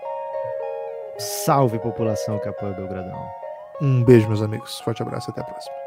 Salve população que apoia o Belgradão. Um beijo, meus amigos. Forte abraço até a próxima.